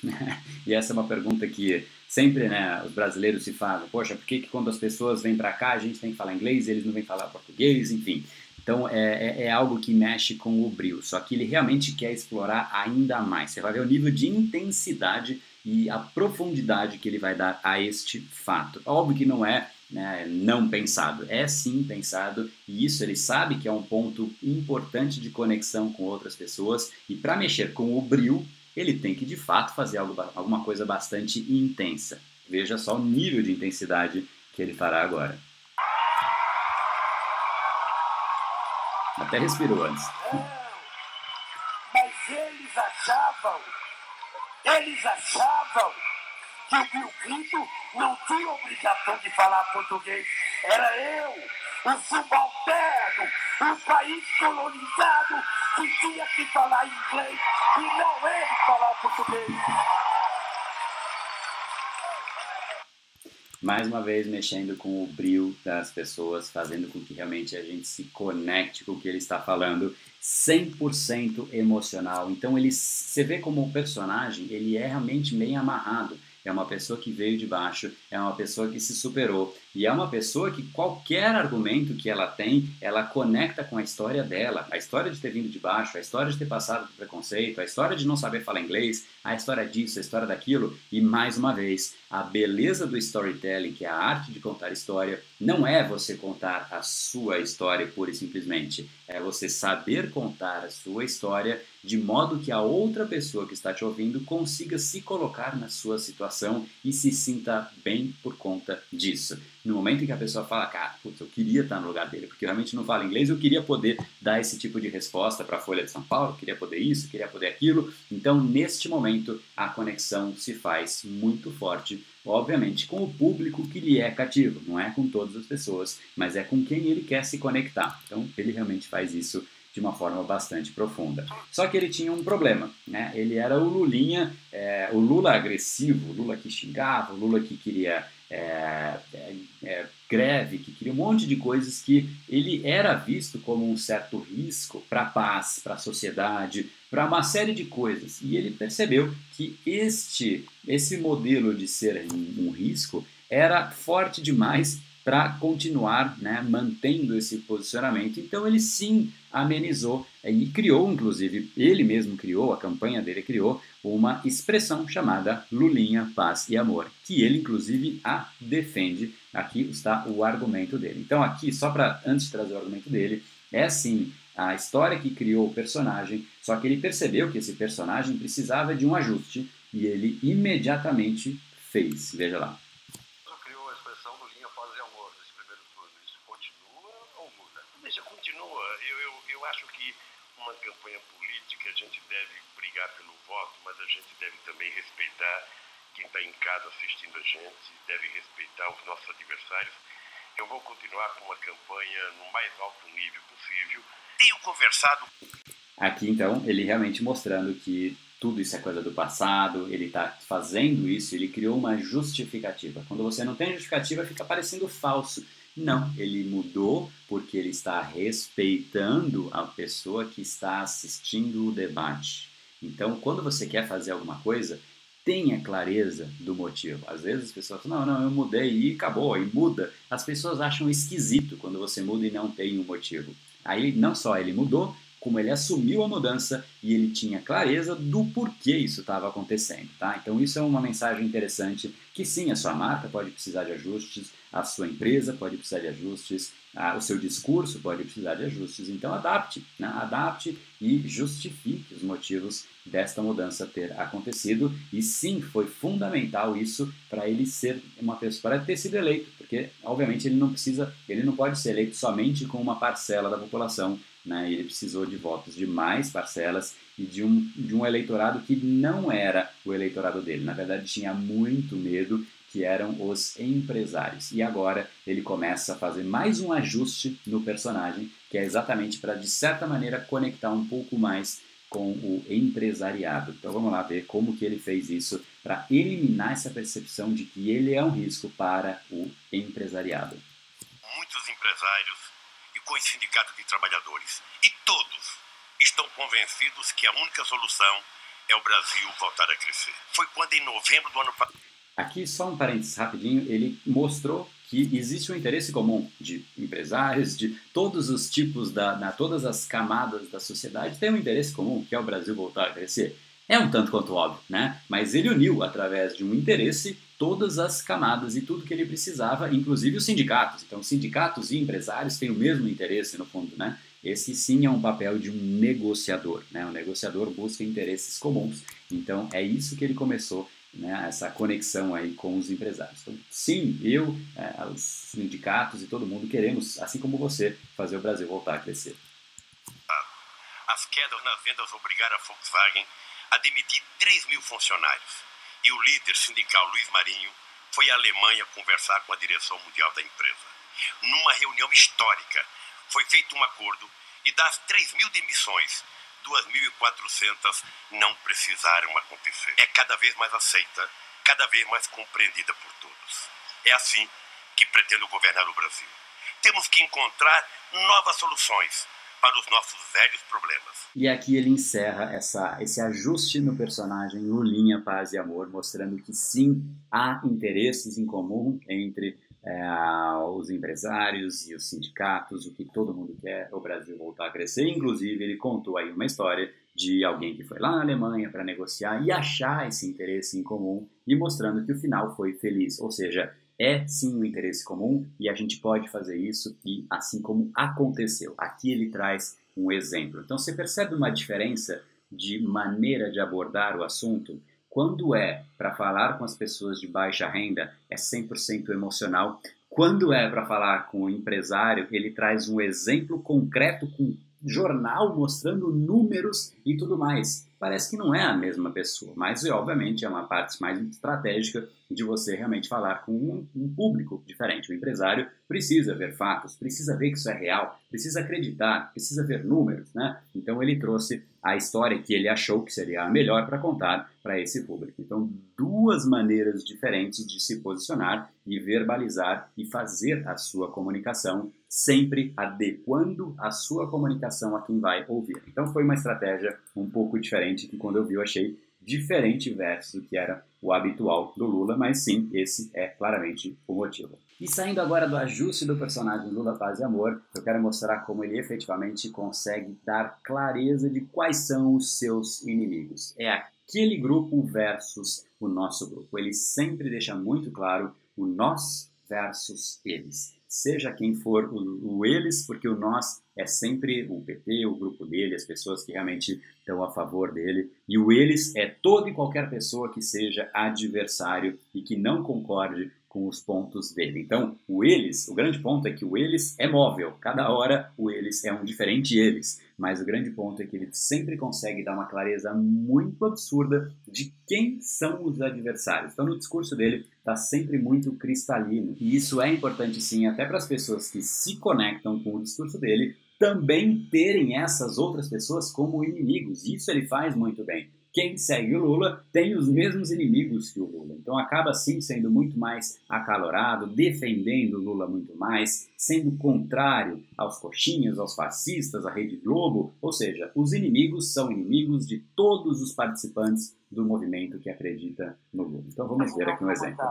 <laughs> e essa é uma pergunta que sempre né, os brasileiros se fazem. Poxa, por que, que quando as pessoas vêm para cá a gente tem que falar inglês e eles não vêm falar português? Enfim. Então é, é, é, algo que mexe com o brilho, só que ele realmente quer explorar ainda mais. Você vai ver o nível de intensidade e a profundidade que ele vai dar a este fato. Óbvio que não é né, não pensado, é sim pensado e isso ele sabe que é um ponto importante de conexão com outras pessoas e para mexer com o bril, ele tem que de fato fazer algo, alguma coisa bastante intensa. Veja só o nível de intensidade que ele fará agora. Até respirou antes. Mas eles achavam eles achavam que o Clinton não tinha obrigação de falar português. Era eu, o subalterno, um país colonizado que tinha que falar inglês e não ele falar português. mais uma vez mexendo com o brilho das pessoas, fazendo com que realmente a gente se conecte com o que ele está falando, 100% emocional. Então ele, você vê como o personagem, ele é realmente meio amarrado é uma pessoa que veio de baixo, é uma pessoa que se superou e é uma pessoa que qualquer argumento que ela tem, ela conecta com a história dela, a história de ter vindo de baixo, a história de ter passado por preconceito, a história de não saber falar inglês, a história disso, a história daquilo. E mais uma vez, a beleza do storytelling, que é a arte de contar história, não é você contar a sua história pura e simplesmente, é você saber contar a sua história de modo que a outra pessoa que está te ouvindo consiga se colocar na sua situação e se sinta bem por conta disso. No momento em que a pessoa fala, cara, putz, eu queria estar no lugar dele, porque eu realmente não falo inglês, eu queria poder dar esse tipo de resposta para a Folha de São Paulo, queria poder isso, queria poder aquilo. Então, neste momento, a conexão se faz muito forte, obviamente, com o público que lhe é cativo, não é com todas as pessoas, mas é com quem ele quer se conectar. Então, ele realmente faz isso de uma forma bastante profunda. Só que ele tinha um problema, né? Ele era o Lulinha, é, o Lula agressivo, o Lula que xingava, o Lula que queria é, é, é, greve, que queria um monte de coisas que ele era visto como um certo risco para a paz, para a sociedade, para uma série de coisas. E ele percebeu que este, esse modelo de ser um, um risco era forte demais para continuar né, mantendo esse posicionamento. Então ele sim amenizou e criou, inclusive, ele mesmo criou, a campanha dele criou, uma expressão chamada Lulinha, Paz e Amor, que ele inclusive a defende. Aqui está o argumento dele. Então aqui, só para antes de trazer o argumento dele, é sim a história que criou o personagem, só que ele percebeu que esse personagem precisava de um ajuste e ele imediatamente fez. Veja lá. acho que uma campanha política a gente deve brigar pelo voto, mas a gente deve também respeitar quem está em casa assistindo a gente, deve respeitar os nossos adversários. Eu vou continuar com uma campanha no mais alto nível possível. Tenho conversado. Aqui então ele realmente mostrando que tudo isso é coisa do passado, ele está fazendo isso, ele criou uma justificativa. Quando você não tem justificativa, fica parecendo falso. Não, ele mudou porque ele está respeitando a pessoa que está assistindo o debate. Então, quando você quer fazer alguma coisa, tenha clareza do motivo. Às vezes as pessoas falam, não, não, eu mudei e acabou, e muda. As pessoas acham esquisito quando você muda e não tem um motivo. Aí, não só ele mudou, como ele assumiu a mudança e ele tinha clareza do porquê isso estava acontecendo, tá? Então isso é uma mensagem interessante que sim, a sua marca pode precisar de ajustes, a sua empresa pode precisar de ajustes, o seu discurso pode precisar de ajustes. Então adapte, né? adapte e justifique os motivos desta mudança ter acontecido. E sim, foi fundamental isso para ele ser uma pessoa, para ter sido eleito, porque obviamente ele não precisa, ele não pode ser eleito somente com uma parcela da população né? Ele precisou de votos de mais parcelas e de um, de um eleitorado que não era o eleitorado dele. Na verdade, tinha muito medo que eram os empresários. E agora ele começa a fazer mais um ajuste no personagem, que é exatamente para, de certa maneira, conectar um pouco mais com o empresariado. Então vamos lá ver como que ele fez isso para eliminar essa percepção de que ele é um risco para o empresariado. Muitos empresários com os sindicatos de trabalhadores. E todos estão convencidos que a única solução é o Brasil voltar a crescer. Foi quando, em novembro do ano passado. Aqui, só um parênteses rapidinho, ele mostrou que existe um interesse comum de empresários, de todos os tipos, da, na, todas as camadas da sociedade, tem um interesse comum, que é o Brasil voltar a crescer. É um tanto quanto óbvio, né? Mas ele uniu, através de um interesse, todas as camadas e tudo que ele precisava, inclusive os sindicatos. Então, sindicatos e empresários têm o mesmo interesse, no fundo, né? Esse sim é um papel de um negociador, né? O negociador busca interesses comuns. Então, é isso que ele começou, né? Essa conexão aí com os empresários. Então, sim, eu, é, os sindicatos e todo mundo queremos, assim como você, fazer o Brasil voltar a crescer. As quedas nas vendas obrigaram a Volkswagen a demitir 3 mil funcionários e o líder sindical Luiz Marinho foi à Alemanha conversar com a direção mundial da empresa. Numa reunião histórica, foi feito um acordo e das 3 mil demissões, 2.400 não precisaram acontecer. É cada vez mais aceita, cada vez mais compreendida por todos. É assim que pretendo governar o Brasil. Temos que encontrar novas soluções para os nossos velhos problemas. E aqui ele encerra essa, esse ajuste no personagem Lulinha, Paz e Amor, mostrando que sim, há interesses em comum entre é, os empresários e os sindicatos, o que todo mundo quer o Brasil voltar a crescer. Inclusive, ele contou aí uma história de alguém que foi lá na Alemanha para negociar e achar esse interesse em comum e mostrando que o final foi feliz. Ou seja, é sim um interesse comum e a gente pode fazer isso e assim como aconteceu. Aqui ele traz um exemplo. Então você percebe uma diferença de maneira de abordar o assunto? Quando é para falar com as pessoas de baixa renda, é 100% emocional. Quando é para falar com o empresário, ele traz um exemplo concreto com jornal mostrando números e tudo mais. Parece que não é a mesma pessoa, mas obviamente é uma parte mais estratégica de você realmente falar com um, um, público diferente. O empresário precisa ver fatos, precisa ver que isso é real, precisa acreditar, precisa ver números, né? Então ele trouxe a história que ele achou que seria a melhor para contar para esse público. Então, duas maneiras diferentes de se posicionar e verbalizar e fazer a sua comunicação, sempre adequando a sua comunicação a quem vai ouvir. Então, foi uma estratégia um pouco diferente que quando eu vi eu achei diferente versus o que era o habitual do Lula, mas sim, esse é claramente o motivo. E saindo agora do ajuste do personagem Lula Paz e Amor, eu quero mostrar como ele efetivamente consegue dar clareza de quais são os seus inimigos. É aquele grupo versus o nosso grupo. Ele sempre deixa muito claro o nós versus eles. Seja quem for o, o eles, porque o nós é sempre o PT, o grupo dele, as pessoas que realmente estão a favor dele. E o eles é toda e qualquer pessoa que seja adversário e que não concorde com os pontos dele. Então, o eles, o grande ponto é que o eles é móvel. Cada hora o eles é um diferente eles. Mas o grande ponto é que ele sempre consegue dar uma clareza muito absurda de quem são os adversários. Então, no discurso dele está sempre muito cristalino. E isso é importante sim, até para as pessoas que se conectam com o discurso dele, também terem essas outras pessoas como inimigos. Isso ele faz muito bem. Quem segue o Lula tem os mesmos inimigos que o Lula. Então acaba assim sendo muito mais acalorado, defendendo o Lula muito mais, sendo contrário aos coxinhas, aos fascistas, à Rede Globo. Ou seja, os inimigos são inimigos de todos os participantes do movimento que acredita no Lula. Então vamos ver aqui um exemplo.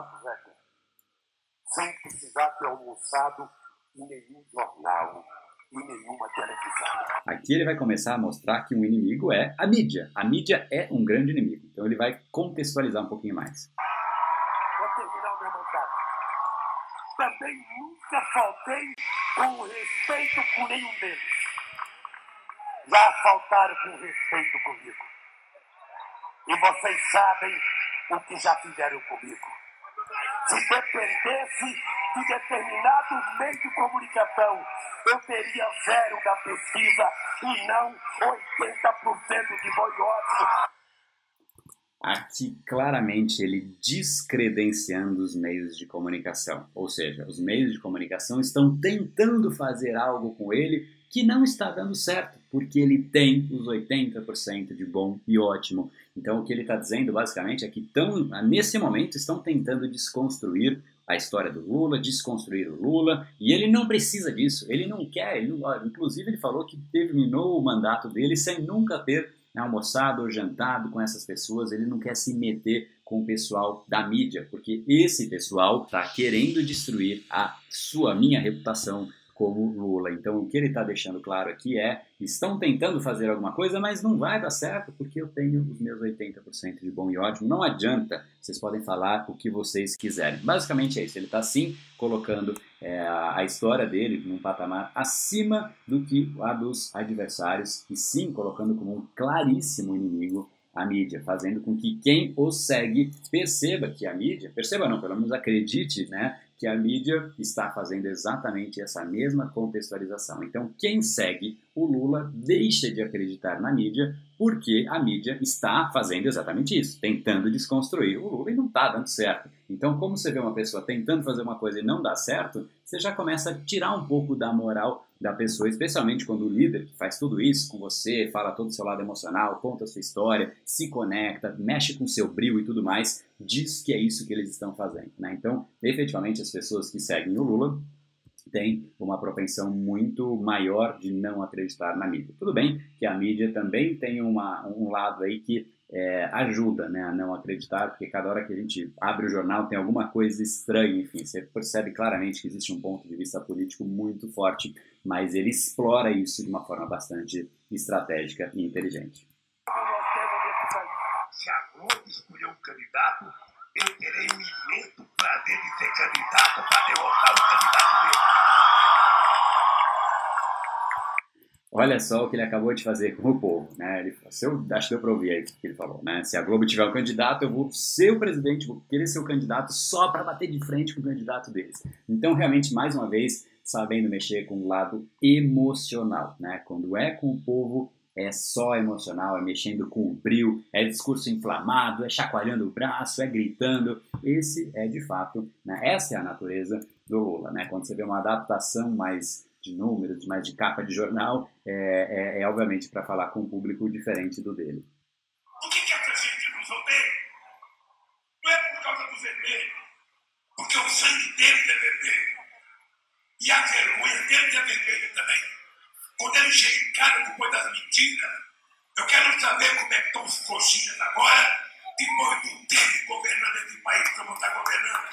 Sem precisar ter almoçado em nenhum jornal nenhuma televisão. Aqui ele vai começar a mostrar que um inimigo é a mídia. A mídia é um grande inimigo. Então ele vai contextualizar um pouquinho mais. Vou terminar o meu mandato. Também nunca faltei com respeito com nenhum deles. Já faltaram com respeito comigo. E vocês sabem o que já fizeram comigo. Se dependesse de determinados meios de comunicação, eu teria zero na pesquisa e não 80% de boicote. Aqui claramente ele descredenciando os meios de comunicação, ou seja, os meios de comunicação estão tentando fazer algo com ele que não está dando certo, porque ele tem os 80% de bom e ótimo. Então o que ele está dizendo basicamente é que tão, nesse momento estão tentando desconstruir a história do Lula, desconstruir o Lula, e ele não precisa disso, ele não quer, ele, inclusive ele falou que terminou o mandato dele sem nunca ter almoçado ou jantado com essas pessoas, ele não quer se meter com o pessoal da mídia, porque esse pessoal está querendo destruir a sua, minha reputação como Lula. Então, o que ele está deixando claro aqui é: estão tentando fazer alguma coisa, mas não vai dar certo porque eu tenho os meus 80% de bom e ótimo. Não adianta, vocês podem falar o que vocês quiserem. Basicamente é isso. Ele está sim colocando é, a história dele num patamar acima do que a dos adversários e sim colocando como um claríssimo inimigo a mídia, fazendo com que quem o segue perceba que a mídia, perceba não, pelo menos acredite, né, que a mídia está fazendo exatamente essa mesma contextualização. Então, quem segue o Lula deixa de acreditar na mídia porque a mídia está fazendo exatamente isso, tentando desconstruir o Lula e não está dando certo. Então, como você vê uma pessoa tentando fazer uma coisa e não dá certo, você já começa a tirar um pouco da moral da pessoa, especialmente quando o líder que faz tudo isso com você, fala todo o seu lado emocional, conta a sua história, se conecta, mexe com o seu brilho e tudo mais, diz que é isso que eles estão fazendo. Né? Então, efetivamente, as pessoas que seguem o Lula têm uma propensão muito maior de não acreditar na mídia. Tudo bem que a mídia também tem uma, um lado aí que é, ajuda né, a não acreditar, porque cada hora que a gente abre o jornal tem alguma coisa estranha, enfim, você percebe claramente que existe um ponto de vista político muito forte, mas ele explora isso de uma forma bastante estratégica e inteligente. Se a escolher um candidato, eu terei imenso prazer ser candidato para derrotar o candidato dele. Olha só o que ele acabou de fazer com o povo, né? Ele, se eu, acho que deu para ouvir aí o que ele falou, né? Se a Globo tiver um candidato, eu vou ser o presidente, vou querer ser o candidato só para bater de frente com o candidato deles. Então, realmente, mais uma vez, sabendo mexer com o lado emocional, né? Quando é com o povo, é só emocional, é mexendo com o brilho, é discurso inflamado, é chacoalhando o braço, é gritando. Esse é de fato, né? essa é a natureza do Lula, né? Quando você vê uma adaptação mais de números, mais de capa de jornal, é, é, é obviamente para falar com um público diferente do dele. O que, que essa gente nos odeia? Não é por causa do vermelho, porque o sangue deles é vermelho. E a vergonha deles é vermelha também. Quando ele chega em casa depois das mentiras, eu quero saber como é que estão os coxinhas agora, depois do tempo governando esse país vou estar governando.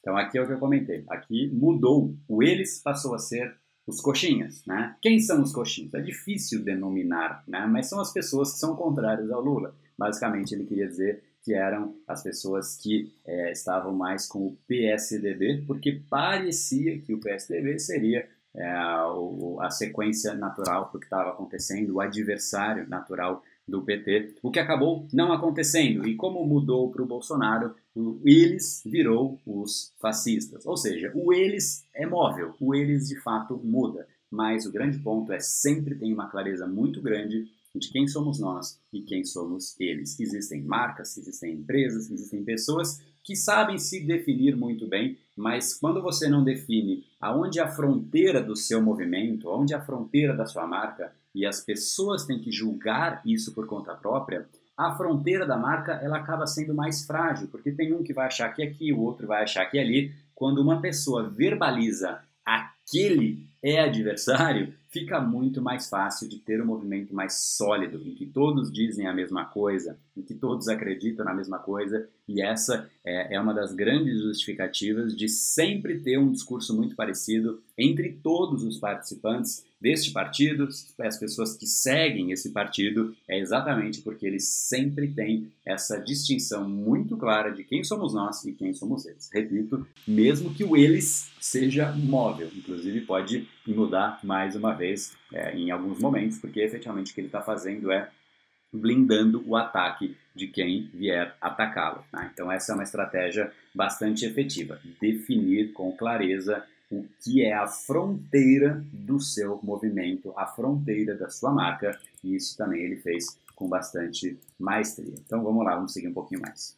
Então aqui é o que eu comentei. Aqui mudou. O eles passou a ser os coxinhas, né? Quem são os coxinhas? É difícil denominar, né? Mas são as pessoas que são contrárias ao Lula. Basicamente, ele queria dizer que eram as pessoas que é, estavam mais com o PSDB, porque parecia que o PSDB seria é, a sequência natural do que estava acontecendo, o adversário natural do PT, o que acabou não acontecendo. E como mudou para o Bolsonaro, o eles virou os fascistas. Ou seja, o eles é móvel, o eles de fato muda. Mas o grande ponto é sempre tem uma clareza muito grande de quem somos nós e quem somos eles. Existem marcas, existem empresas, existem pessoas que sabem se definir muito bem, mas quando você não define aonde a fronteira do seu movimento, onde é a fronteira da sua marca, e as pessoas têm que julgar isso por conta própria, a fronteira da marca ela acaba sendo mais frágil, porque tem um que vai achar que é aqui, o outro vai achar que é ali. Quando uma pessoa verbaliza aquele é adversário, fica muito mais fácil de ter um movimento mais sólido, em que todos dizem a mesma coisa, em que todos acreditam na mesma coisa, e essa é, é uma das grandes justificativas de sempre ter um discurso muito parecido entre todos os participantes deste partido, as pessoas que seguem esse partido, é exatamente porque eles sempre têm essa distinção muito clara de quem somos nós e quem somos eles. Repito, mesmo que o eles seja móvel, inclusive pode mudar mais uma vez é, em alguns momentos, porque efetivamente o que ele está fazendo é blindando o ataque de quem vier atacá-lo. Né? Então essa é uma estratégia bastante efetiva, definir com clareza o que é a fronteira do seu movimento, a fronteira da sua marca, e isso também ele fez com bastante maestria. Então vamos lá, vamos seguir um pouquinho mais.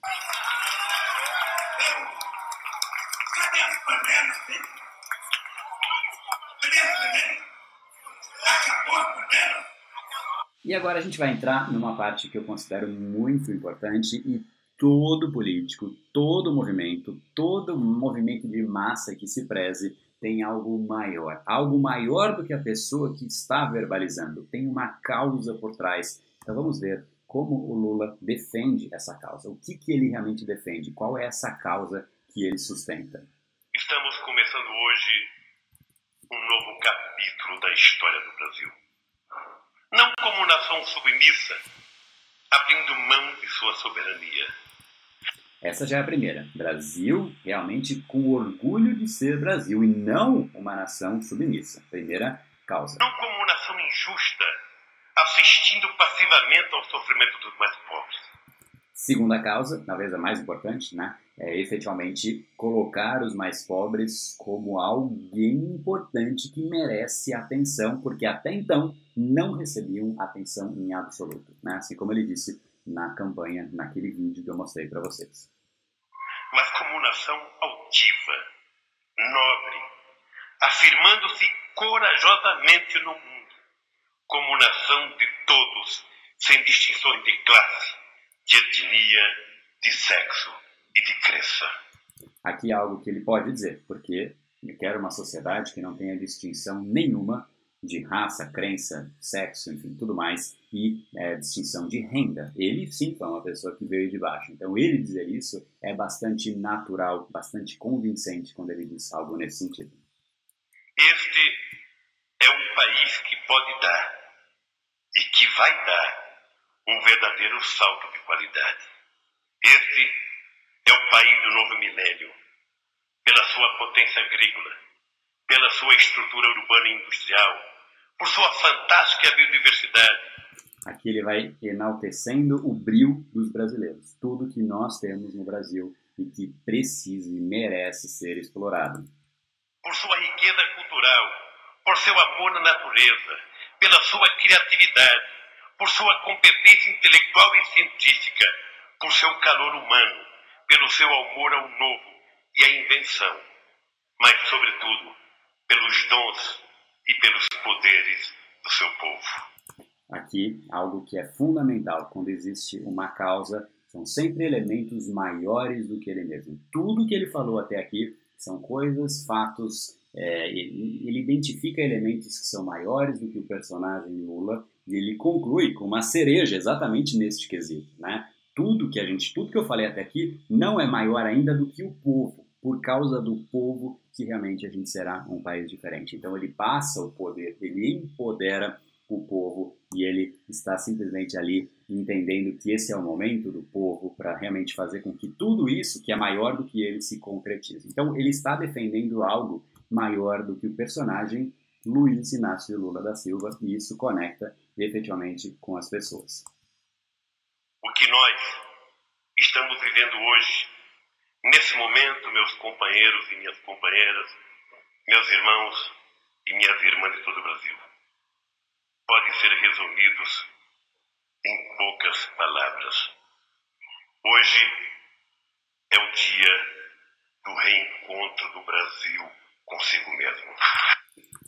E agora a gente vai entrar numa parte que eu considero muito importante e todo político, todo movimento, todo movimento de massa que se preze tem algo maior, algo maior do que a pessoa que está verbalizando, tem uma causa por trás. Então vamos ver como o Lula defende essa causa, o que, que ele realmente defende, qual é essa causa que ele sustenta. Estamos começando hoje um novo capítulo da história do Brasil. Como nação submissa, abrindo mão de sua soberania essa já é a primeira. Brasil realmente com orgulho de ser Brasil e não uma nação submissa. Primeira causa. Não como nação injusta, assistindo passivamente ao sofrimento dos mais pobres. Segunda causa, talvez a mais importante, né? É efetivamente colocar os mais pobres como alguém importante que merece atenção, porque até então não recebiam atenção em absoluto, né? Assim como ele disse na campanha, naquele vídeo que eu mostrei para vocês mas como nação altiva, nobre, afirmando-se corajosamente no mundo, como nação de todos, sem distinções de classe, de etnia, de sexo e de crença. Aqui é algo que ele pode dizer, porque ele quer uma sociedade que não tenha distinção nenhuma de raça, crença, sexo, enfim, tudo mais, e é, distinção de renda. Ele sim foi uma pessoa que veio de baixo. Então, ele dizer isso é bastante natural, bastante convincente quando ele diz algo nesse sentido. Este é um país que pode dar e que vai dar um verdadeiro salto de qualidade. Este é o país do novo milênio, pela sua potência agrícola, pela sua estrutura urbana e industrial, por sua fantástica biodiversidade. Aqui ele vai enaltecendo o brio dos brasileiros, tudo que nós temos no Brasil e que precisa e merece ser explorado. Por sua riqueza cultural, por seu amor à natureza, pela sua criatividade, por sua competência intelectual e científica, por seu calor humano, pelo seu amor ao novo e à invenção, mas, sobretudo, pelos dons e pelos poderes do seu povo. Aqui, algo que é fundamental quando existe uma causa, são sempre elementos maiores do que ele mesmo. Tudo que ele falou até aqui são coisas, fatos, é, ele, ele identifica elementos que são maiores do que o personagem Lula e ele conclui com uma cereja exatamente neste quesito, né? Tudo que a gente, tudo que eu falei até aqui não é maior ainda do que o povo, por causa do povo que realmente a gente será um país diferente. Então ele passa o poder, ele empodera o povo e ele está simplesmente ali entendendo que esse é o momento do povo para realmente fazer com que tudo isso que é maior do que ele se concretize. Então ele está defendendo algo maior do que o personagem Luiz Inácio Lula da Silva e isso conecta efetivamente com as pessoas. Que nós estamos vivendo hoje, nesse momento, meus companheiros e minhas companheiras, meus irmãos e minhas irmãs de todo o Brasil, podem ser resumidos em poucas palavras. Hoje é o dia do reencontro do Brasil consigo mesmo.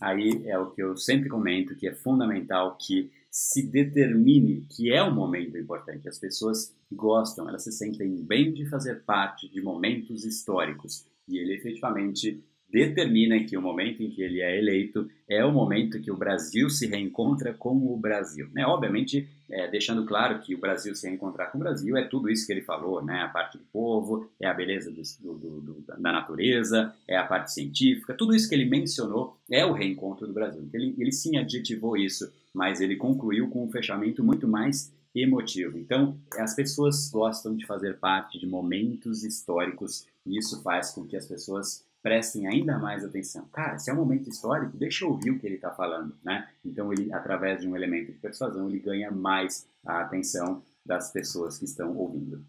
Aí é o que eu sempre comento que é fundamental que se determine que é um momento importante. As pessoas gostam, elas se sentem bem de fazer parte de momentos históricos e ele efetivamente determina que o momento em que ele é eleito é o momento que o Brasil se reencontra com o Brasil. Né? Obviamente, é, deixando claro que o Brasil se reencontrar com o Brasil é tudo isso que ele falou, né? a parte do povo, é a beleza do, do, do, da natureza, é a parte científica, tudo isso que ele mencionou é o reencontro do Brasil. Então, ele, ele sim adjetivou isso, mas ele concluiu com um fechamento muito mais emotivo. Então, as pessoas gostam de fazer parte de momentos históricos e isso faz com que as pessoas prestem ainda mais atenção. Cara, se é um momento histórico, deixa eu ouvir o que ele está falando, né? Então, ele, através de um elemento de persuasão, ele ganha mais a atenção das pessoas que estão ouvindo.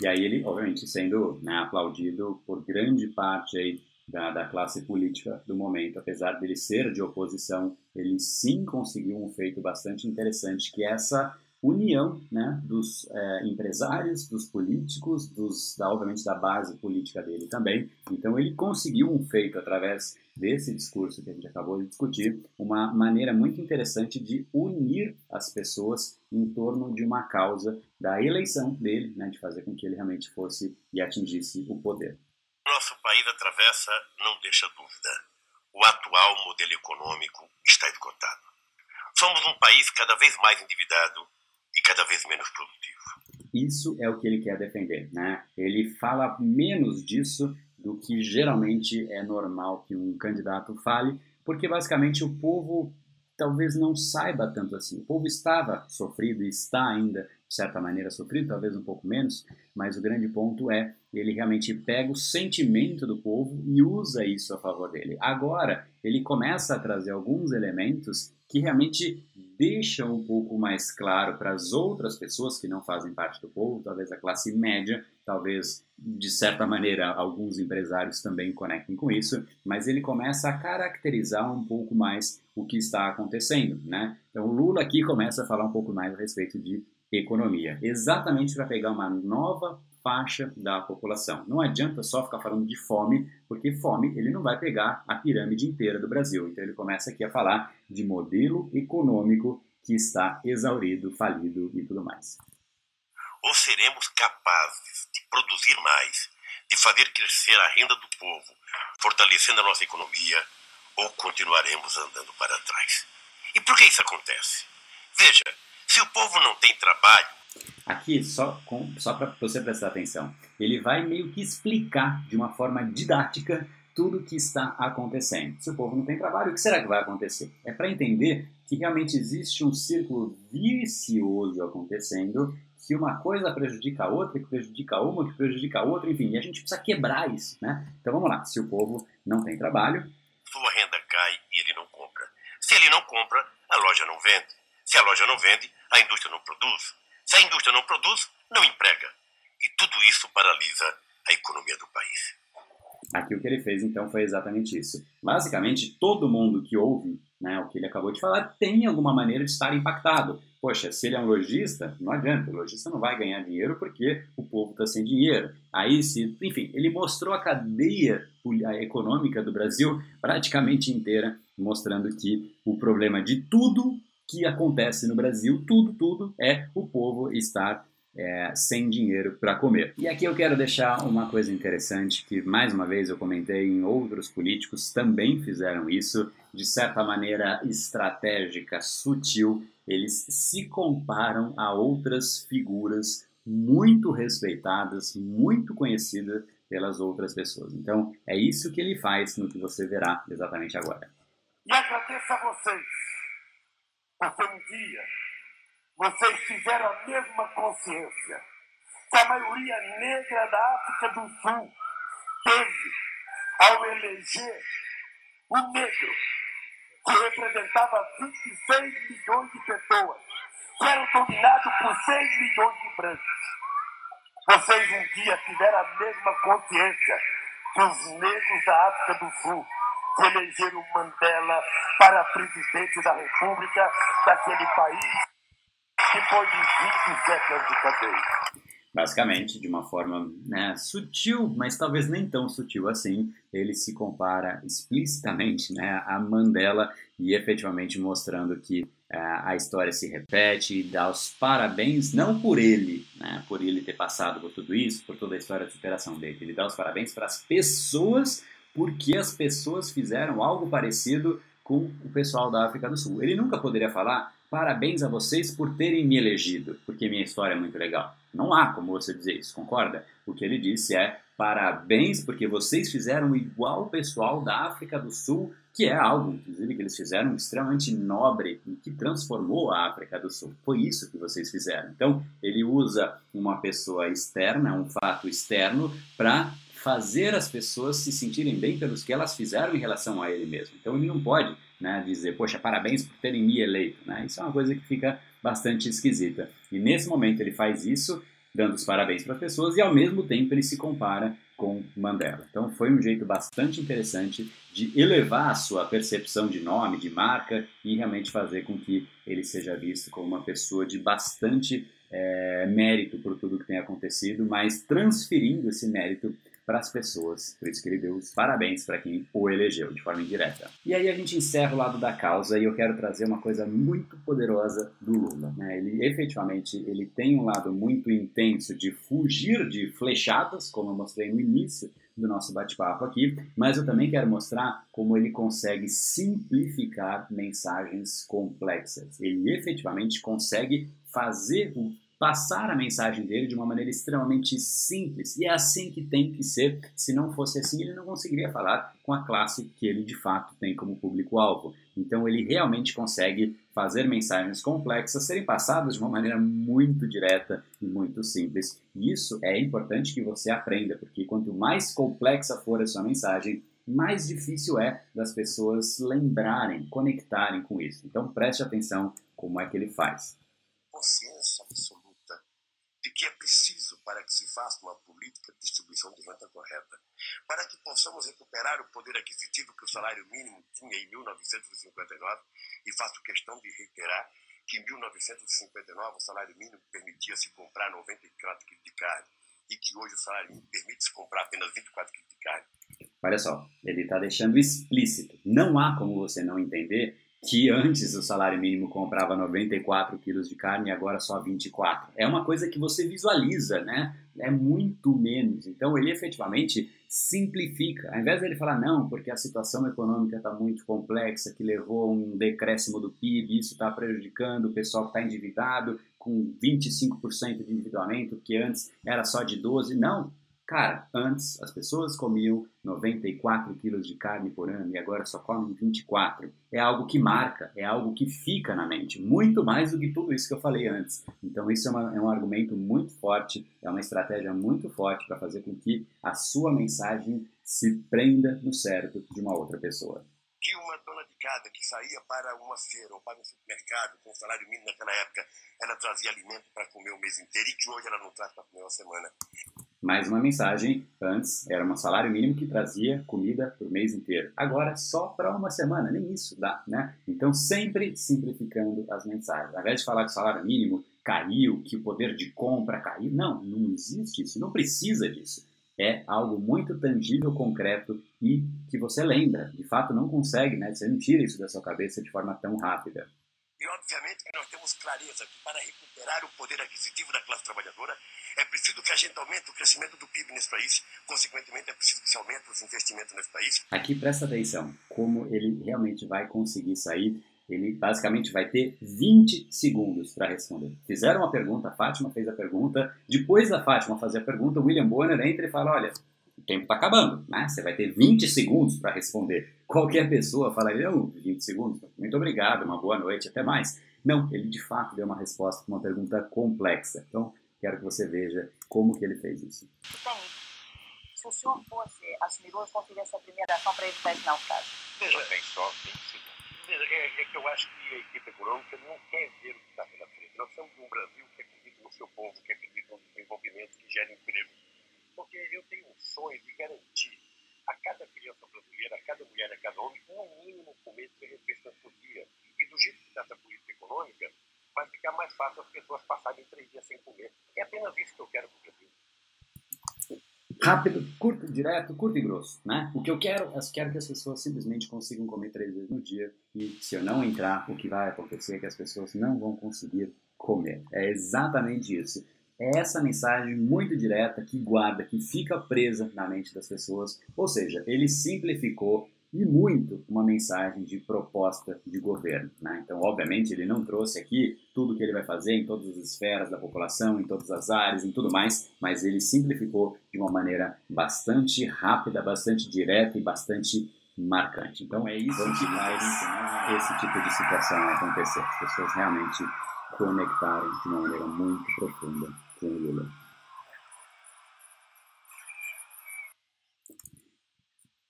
E aí ele, obviamente, sendo né, aplaudido por grande parte aí da, da, classe política do momento. Apesar dele ser de oposição, ele sim conseguiu um feito bastante interessante, que é essa união né, dos é, empresários, dos políticos, dos, da, obviamente da base política dele também. Então ele conseguiu um feito através desse discurso que a gente acabou de discutir, uma maneira muito interessante de unir as pessoas em torno de uma causa da eleição dele, né, de fazer com que ele realmente fosse e atingisse o poder nosso país atravessa não deixa dúvida. O atual modelo econômico está esgotado. Somos um país cada vez mais endividado e cada vez menos produtivo. Isso é o que ele quer defender, né? Ele fala menos disso do que geralmente é normal que um candidato fale, porque basicamente o povo talvez não saiba tanto assim. O povo estava sofrido e está ainda, de certa maneira, sofrido, talvez um pouco menos, mas o grande ponto é ele realmente pega o sentimento do povo e usa isso a favor dele. Agora, ele começa a trazer alguns elementos que realmente deixam um pouco mais claro para as outras pessoas que não fazem parte do povo, talvez a classe média, talvez de certa maneira alguns empresários também conectem com isso, mas ele começa a caracterizar um pouco mais o que está acontecendo, né? Então Lula aqui começa a falar um pouco mais a respeito de economia, exatamente para pegar uma nova faixa da população. Não adianta só ficar falando de fome, porque fome ele não vai pegar a pirâmide inteira do Brasil. Então ele começa aqui a falar de modelo econômico que está exaurido, falido e tudo mais. Ou seremos capazes de produzir mais, de fazer crescer a renda do povo, fortalecendo a nossa economia, ou continuaremos andando para trás. E por que isso acontece? Veja, se o povo não tem trabalho, Aqui, só, só para você prestar atenção, ele vai meio que explicar de uma forma didática tudo o que está acontecendo. Se o povo não tem trabalho, o que será que vai acontecer? É para entender que realmente existe um círculo vicioso acontecendo, que uma coisa prejudica a outra, que prejudica uma, que prejudica a outra, enfim, e a gente precisa quebrar isso, né? Então vamos lá, se o povo não tem trabalho... Sua renda cai e ele não compra. Se ele não compra, a loja não vende. Se a loja não vende, a indústria não produz. Se a indústria não produz, não emprega. E tudo isso paralisa a economia do país. Aqui o que ele fez então foi exatamente isso. Basicamente, todo mundo que ouve né, o que ele acabou de falar tem alguma maneira de estar impactado. Poxa, se ele é um lojista, não adianta, o lojista não vai ganhar dinheiro porque o povo está sem dinheiro. Aí, se, enfim, ele mostrou a cadeia econômica do Brasil praticamente inteira, mostrando que o problema de tudo que acontece no Brasil, tudo, tudo, é o povo estar é, sem dinheiro para comer. E aqui eu quero deixar uma coisa interessante que, mais uma vez, eu comentei em outros políticos também fizeram isso, de certa maneira estratégica, sutil. Eles se comparam a outras figuras muito respeitadas, muito conhecidas pelas outras pessoas. Então, é isso que ele faz no que você verá exatamente agora. E agradeço a vocês, porque um dia vocês tiveram a mesma consciência que a maioria negra da África do Sul teve ao eleger o negro, que representava 26 milhões de pessoas, que era dominado por 6 milhões de brancos. Vocês um dia tiveram a mesma consciência que os negros da África do Sul que elegeram Mandela para presidente da República daquele país depois de 27 anos de cadeia. Basicamente, de uma forma né, sutil, mas talvez nem tão sutil assim, ele se compara explicitamente né, a Mandela e efetivamente mostrando que uh, a história se repete e dá os parabéns, não por ele, né, por ele ter passado por tudo isso, por toda a história de superação dele, ele dá os parabéns para as pessoas porque as pessoas fizeram algo parecido com o pessoal da África do Sul. Ele nunca poderia falar parabéns a vocês por terem me elegido, porque minha história é muito legal. Não há como você dizer isso, concorda? O que ele disse é parabéns porque vocês fizeram igual o pessoal da África do Sul, que é algo, inclusive, que eles fizeram extremamente nobre e que transformou a África do Sul. Foi isso que vocês fizeram. Então, ele usa uma pessoa externa, um fato externo, para fazer as pessoas se sentirem bem pelos que elas fizeram em relação a ele mesmo. Então, ele não pode né, dizer, poxa, parabéns por terem me eleito. Né? Isso é uma coisa que fica bastante esquisita. E nesse momento ele faz isso, dando os parabéns para as pessoas, e ao mesmo tempo ele se compara com Mandela. Então foi um jeito bastante interessante de elevar a sua percepção de nome, de marca, e realmente fazer com que ele seja visto como uma pessoa de bastante é, mérito por tudo que tem acontecido, mas transferindo esse mérito para as pessoas. Por isso que ele deu os parabéns para quem o elegeu de forma indireta. E aí a gente encerra o lado da causa e eu quero trazer uma coisa muito poderosa do Lula. Né? Ele efetivamente ele tem um lado muito intenso de fugir de flechadas, como eu mostrei no início do nosso bate-papo aqui, mas eu também quero mostrar como ele consegue simplificar mensagens complexas. Ele efetivamente consegue fazer o passar a mensagem dele de uma maneira extremamente simples. E é assim que tem que ser. Se não fosse assim, ele não conseguiria falar com a classe que ele de fato tem como público-alvo. Então ele realmente consegue fazer mensagens complexas serem passadas de uma maneira muito direta e muito simples. E isso é importante que você aprenda, porque quanto mais complexa for a sua mensagem, mais difícil é das pessoas lembrarem, conectarem com isso. Então preste atenção como é que ele faz. Consciência absoluta de que é preciso para que se faça uma de renda correta, para que possamos recuperar o poder aquisitivo que o salário mínimo tinha em 1959, e faço questão de reiterar que em 1959 o salário mínimo permitia-se comprar 94 quilos de carne e que hoje o salário mínimo permite-se comprar apenas 24 quilos de carne. Olha só, ele está deixando explícito. Não há como você não entender que antes o salário mínimo comprava 94 quilos de carne e agora só 24. É uma coisa que você visualiza, né? É muito menos. Então ele efetivamente simplifica. Ao invés dele falar, não, porque a situação econômica está muito complexa, que levou a um decréscimo do PIB, isso está prejudicando o pessoal que está endividado, com 25% de endividamento, que antes era só de 12%. Não, Cara, antes as pessoas comiam 94 quilos de carne por ano e agora só comem 24. É algo que marca, é algo que fica na mente, muito mais do que tudo isso que eu falei antes. Então, isso é, uma, é um argumento muito forte, é uma estratégia muito forte para fazer com que a sua mensagem se prenda no cérebro de uma outra pessoa. Que uma dona de casa que saía para uma feira ou para um supermercado com salário mínimo naquela época, ela trazia alimento para comer o mês inteiro e que hoje ela não traz para comer uma semana. Mais uma mensagem, antes era um salário mínimo que trazia comida por mês inteiro. Agora só para uma semana, nem isso dá, né? Então sempre simplificando as mensagens. Ao invés de falar que o salário mínimo caiu, que o poder de compra caiu, não, não existe isso, não precisa disso. É algo muito tangível, concreto e que você lembra. De fato, não consegue, né? Você não tira isso da sua cabeça de forma tão rápida. E obviamente que nós temos clareza que para recuperar o poder aquisitivo da classe trabalhadora é preciso que a gente aumente o crescimento do PIB nesse país, consequentemente é preciso que se aumente os investimentos nesse país. Aqui presta atenção, como ele realmente vai conseguir sair. Ele basicamente vai ter 20 segundos para responder. Fizeram uma pergunta, a Fátima fez a pergunta. Depois da Fátima fazer a pergunta, o William Bonner entra e fala: Olha, o tempo está acabando, né? Você vai ter 20 segundos para responder. Qualquer pessoa falaria, não, 20 segundos, muito obrigado, uma boa noite, até mais. Não, ele de fato deu uma resposta para uma pergunta complexa. Então, quero que você veja como que ele fez isso. Bem, se o senhor fosse assumidor, qual seria a sua primeira ação para evitar esse naufrágio? Veja bem só, 20 segundos. Veja, é, é que eu acho que a equipe econômica não quer ver o que está pela frente. Nós somos um Brasil que acredita no seu povo, que acredita no desenvolvimento, que gera emprego porque eu tenho um sonho de garantir a cada criança brasileira, a cada mulher, a cada homem, no mínimo comer três refeições por dia. E do jeito que está essa política econômica, vai ficar mais fácil as pessoas passarem três dias sem comer. É apenas isso que eu quero Brasil. Rápido, curto, direto, curto e grosso, né? O que eu quero, eu quero que as pessoas simplesmente consigam comer três vezes no dia e se eu não entrar, o que vai acontecer é que as pessoas não vão conseguir comer. É exatamente isso. É essa mensagem muito direta que guarda, que fica presa na mente das pessoas. Ou seja, ele simplificou e muito uma mensagem de proposta de governo. Né? Então, obviamente, ele não trouxe aqui tudo o que ele vai fazer em todas as esferas da população, em todas as áreas, em tudo mais, mas ele simplificou de uma maneira bastante rápida, bastante direta e bastante marcante. Então, é isso que faz esse tipo de situação acontecer. As pessoas realmente conectarem de uma maneira muito profunda com o Lula.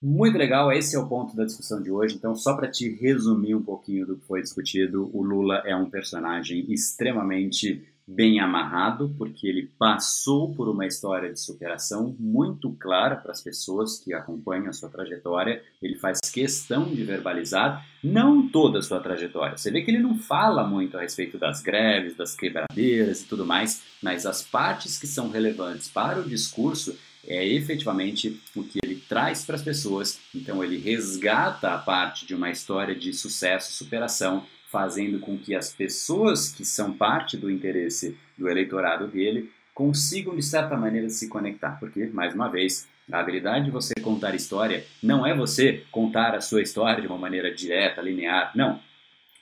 Muito legal, esse é o ponto da discussão de hoje. Então, só para te resumir um pouquinho do que foi discutido, o Lula é um personagem extremamente bem amarrado, porque ele passou por uma história de superação muito clara para as pessoas que acompanham a sua trajetória. Ele faz questão de verbalizar não toda a sua trajetória. Você vê que ele não fala muito a respeito das greves, das quebradeiras e tudo mais, mas as partes que são relevantes para o discurso é efetivamente o que ele traz para as pessoas. Então ele resgata a parte de uma história de sucesso, superação fazendo com que as pessoas que são parte do interesse do eleitorado dele consigam, de certa maneira, se conectar. Porque, mais uma vez, a habilidade de você contar história não é você contar a sua história de uma maneira direta, linear. Não.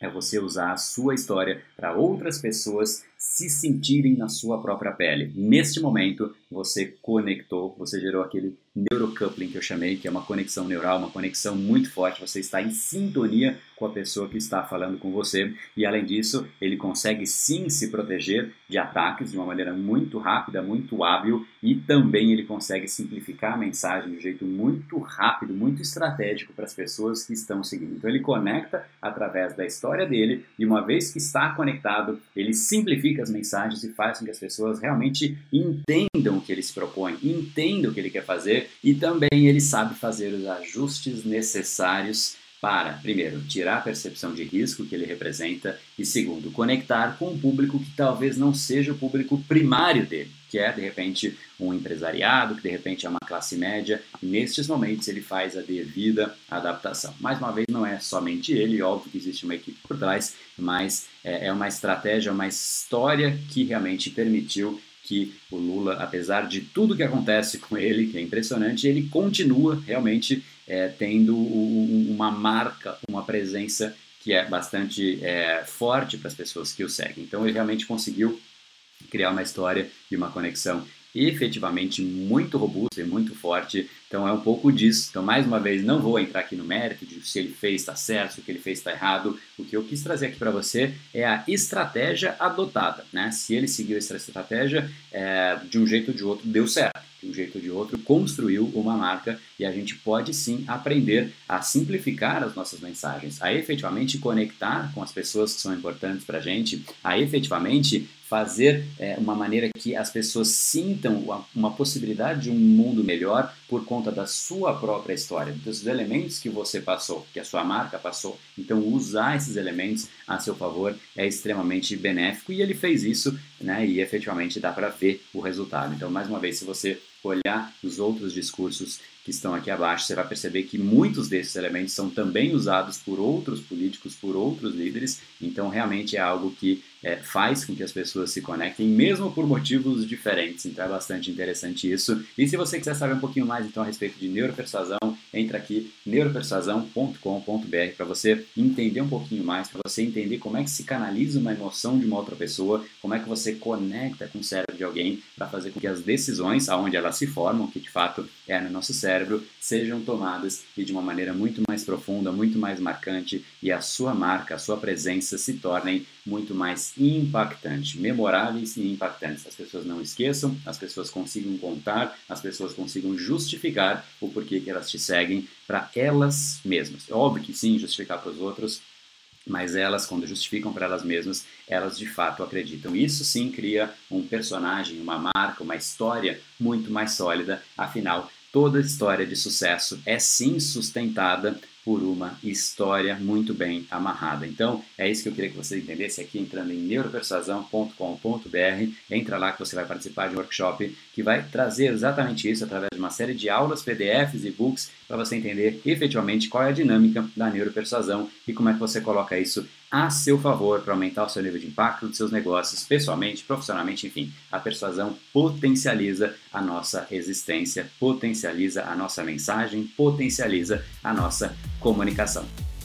É você usar a sua história para outras pessoas se sentirem na sua própria pele. Neste momento, você conectou, você gerou aquele neurocoupling que eu chamei, que é uma conexão neural, uma conexão muito forte. Você está em sintonia com a pessoa que está falando com você e, além disso, ele consegue sim se proteger de ataques de uma maneira muito rápida, muito hábil e também ele consegue simplificar a mensagem de um jeito muito rápido, muito estratégico para as pessoas que estão seguindo. Então, ele conecta através da história dele e, uma vez que está conectado, ele simplifica as mensagens e faz com que as pessoas realmente entendam o que ele se propõe, entendam o que ele quer fazer e também ele sabe fazer os ajustes necessários para, primeiro, tirar a percepção de risco que ele representa e, segundo, conectar com um público que talvez não seja o público primário dele, que é, de repente, um empresariado, que de repente é uma classe média. E nestes momentos ele faz a devida adaptação. Mais uma vez, não é somente ele, óbvio que existe uma equipe por trás, mas é, é uma estratégia, uma história que realmente permitiu que o Lula, apesar de tudo que acontece com ele, que é impressionante, ele continua realmente é, tendo uma marca, uma presença que é bastante é, forte para as pessoas que o seguem. Então ele realmente conseguiu criar uma história e uma conexão efetivamente muito robusta e muito forte. Então é um pouco disso. Então, mais uma vez, não vou entrar aqui no mérito de se ele fez está certo, se o que ele fez está errado. O que eu quis trazer aqui para você é a estratégia adotada. Né? Se ele seguiu essa estratégia, é, de um jeito ou de outro deu certo de um jeito ou de outro, construiu uma marca e a gente pode sim aprender a simplificar as nossas mensagens, a efetivamente conectar com as pessoas que são importantes para a gente, a efetivamente fazer é, uma maneira que as pessoas sintam uma, possibilidade de um mundo melhor por conta da sua própria história, dos elementos que você passou, que a sua marca passou. Então, usar esses elementos a seu favor é extremamente benéfico e ele fez isso, né? E efetivamente dá para ver o resultado. Então, mais uma vez, se você olhar os outros discursos que estão aqui abaixo, você vai perceber que muitos desses elementos são também usados por outros políticos, por outros líderes, então realmente é algo que é, faz com que as pessoas se conectem, mesmo por motivos diferentes. Então é bastante interessante isso. E se você quiser saber um pouquinho mais então a respeito de neuropersuasão, entra aqui neuropersuasão.com.br para você entender um pouquinho mais, para você entender como é que se canaliza uma emoção de uma outra pessoa, como é que você conecta com o cérebro de alguém para fazer com que as decisões, aonde elas se formam, que de fato é no nosso cérebro, sejam tomadas e de uma maneira muito mais profunda, muito mais marcante e a sua marca, a sua presença se tornem muito mais impactantes, memoráveis e impactantes. As pessoas não esqueçam, as pessoas consigam contar, as pessoas consigam justificar o porquê que elas te seguem para elas mesmas. É óbvio que sim, justificar para os outros, mas elas, quando justificam para elas mesmas, elas de fato acreditam. Isso sim cria um personagem, uma marca, uma história muito mais sólida. Afinal, toda história de sucesso é sim sustentada por uma história muito bem amarrada. Então, é isso que eu queria que você entendesse aqui entrando em neuropersuasão.com.br. Entra lá que você vai participar de um workshop que vai trazer exatamente isso através de uma série de aulas, PDFs e books para você entender efetivamente qual é a dinâmica da neuropersuasão e como é que você coloca isso a seu favor para aumentar o seu nível de impacto dos seus negócios, pessoalmente, profissionalmente, enfim. A persuasão potencializa a nossa existência, potencializa a nossa mensagem, potencializa a nossa comunicação.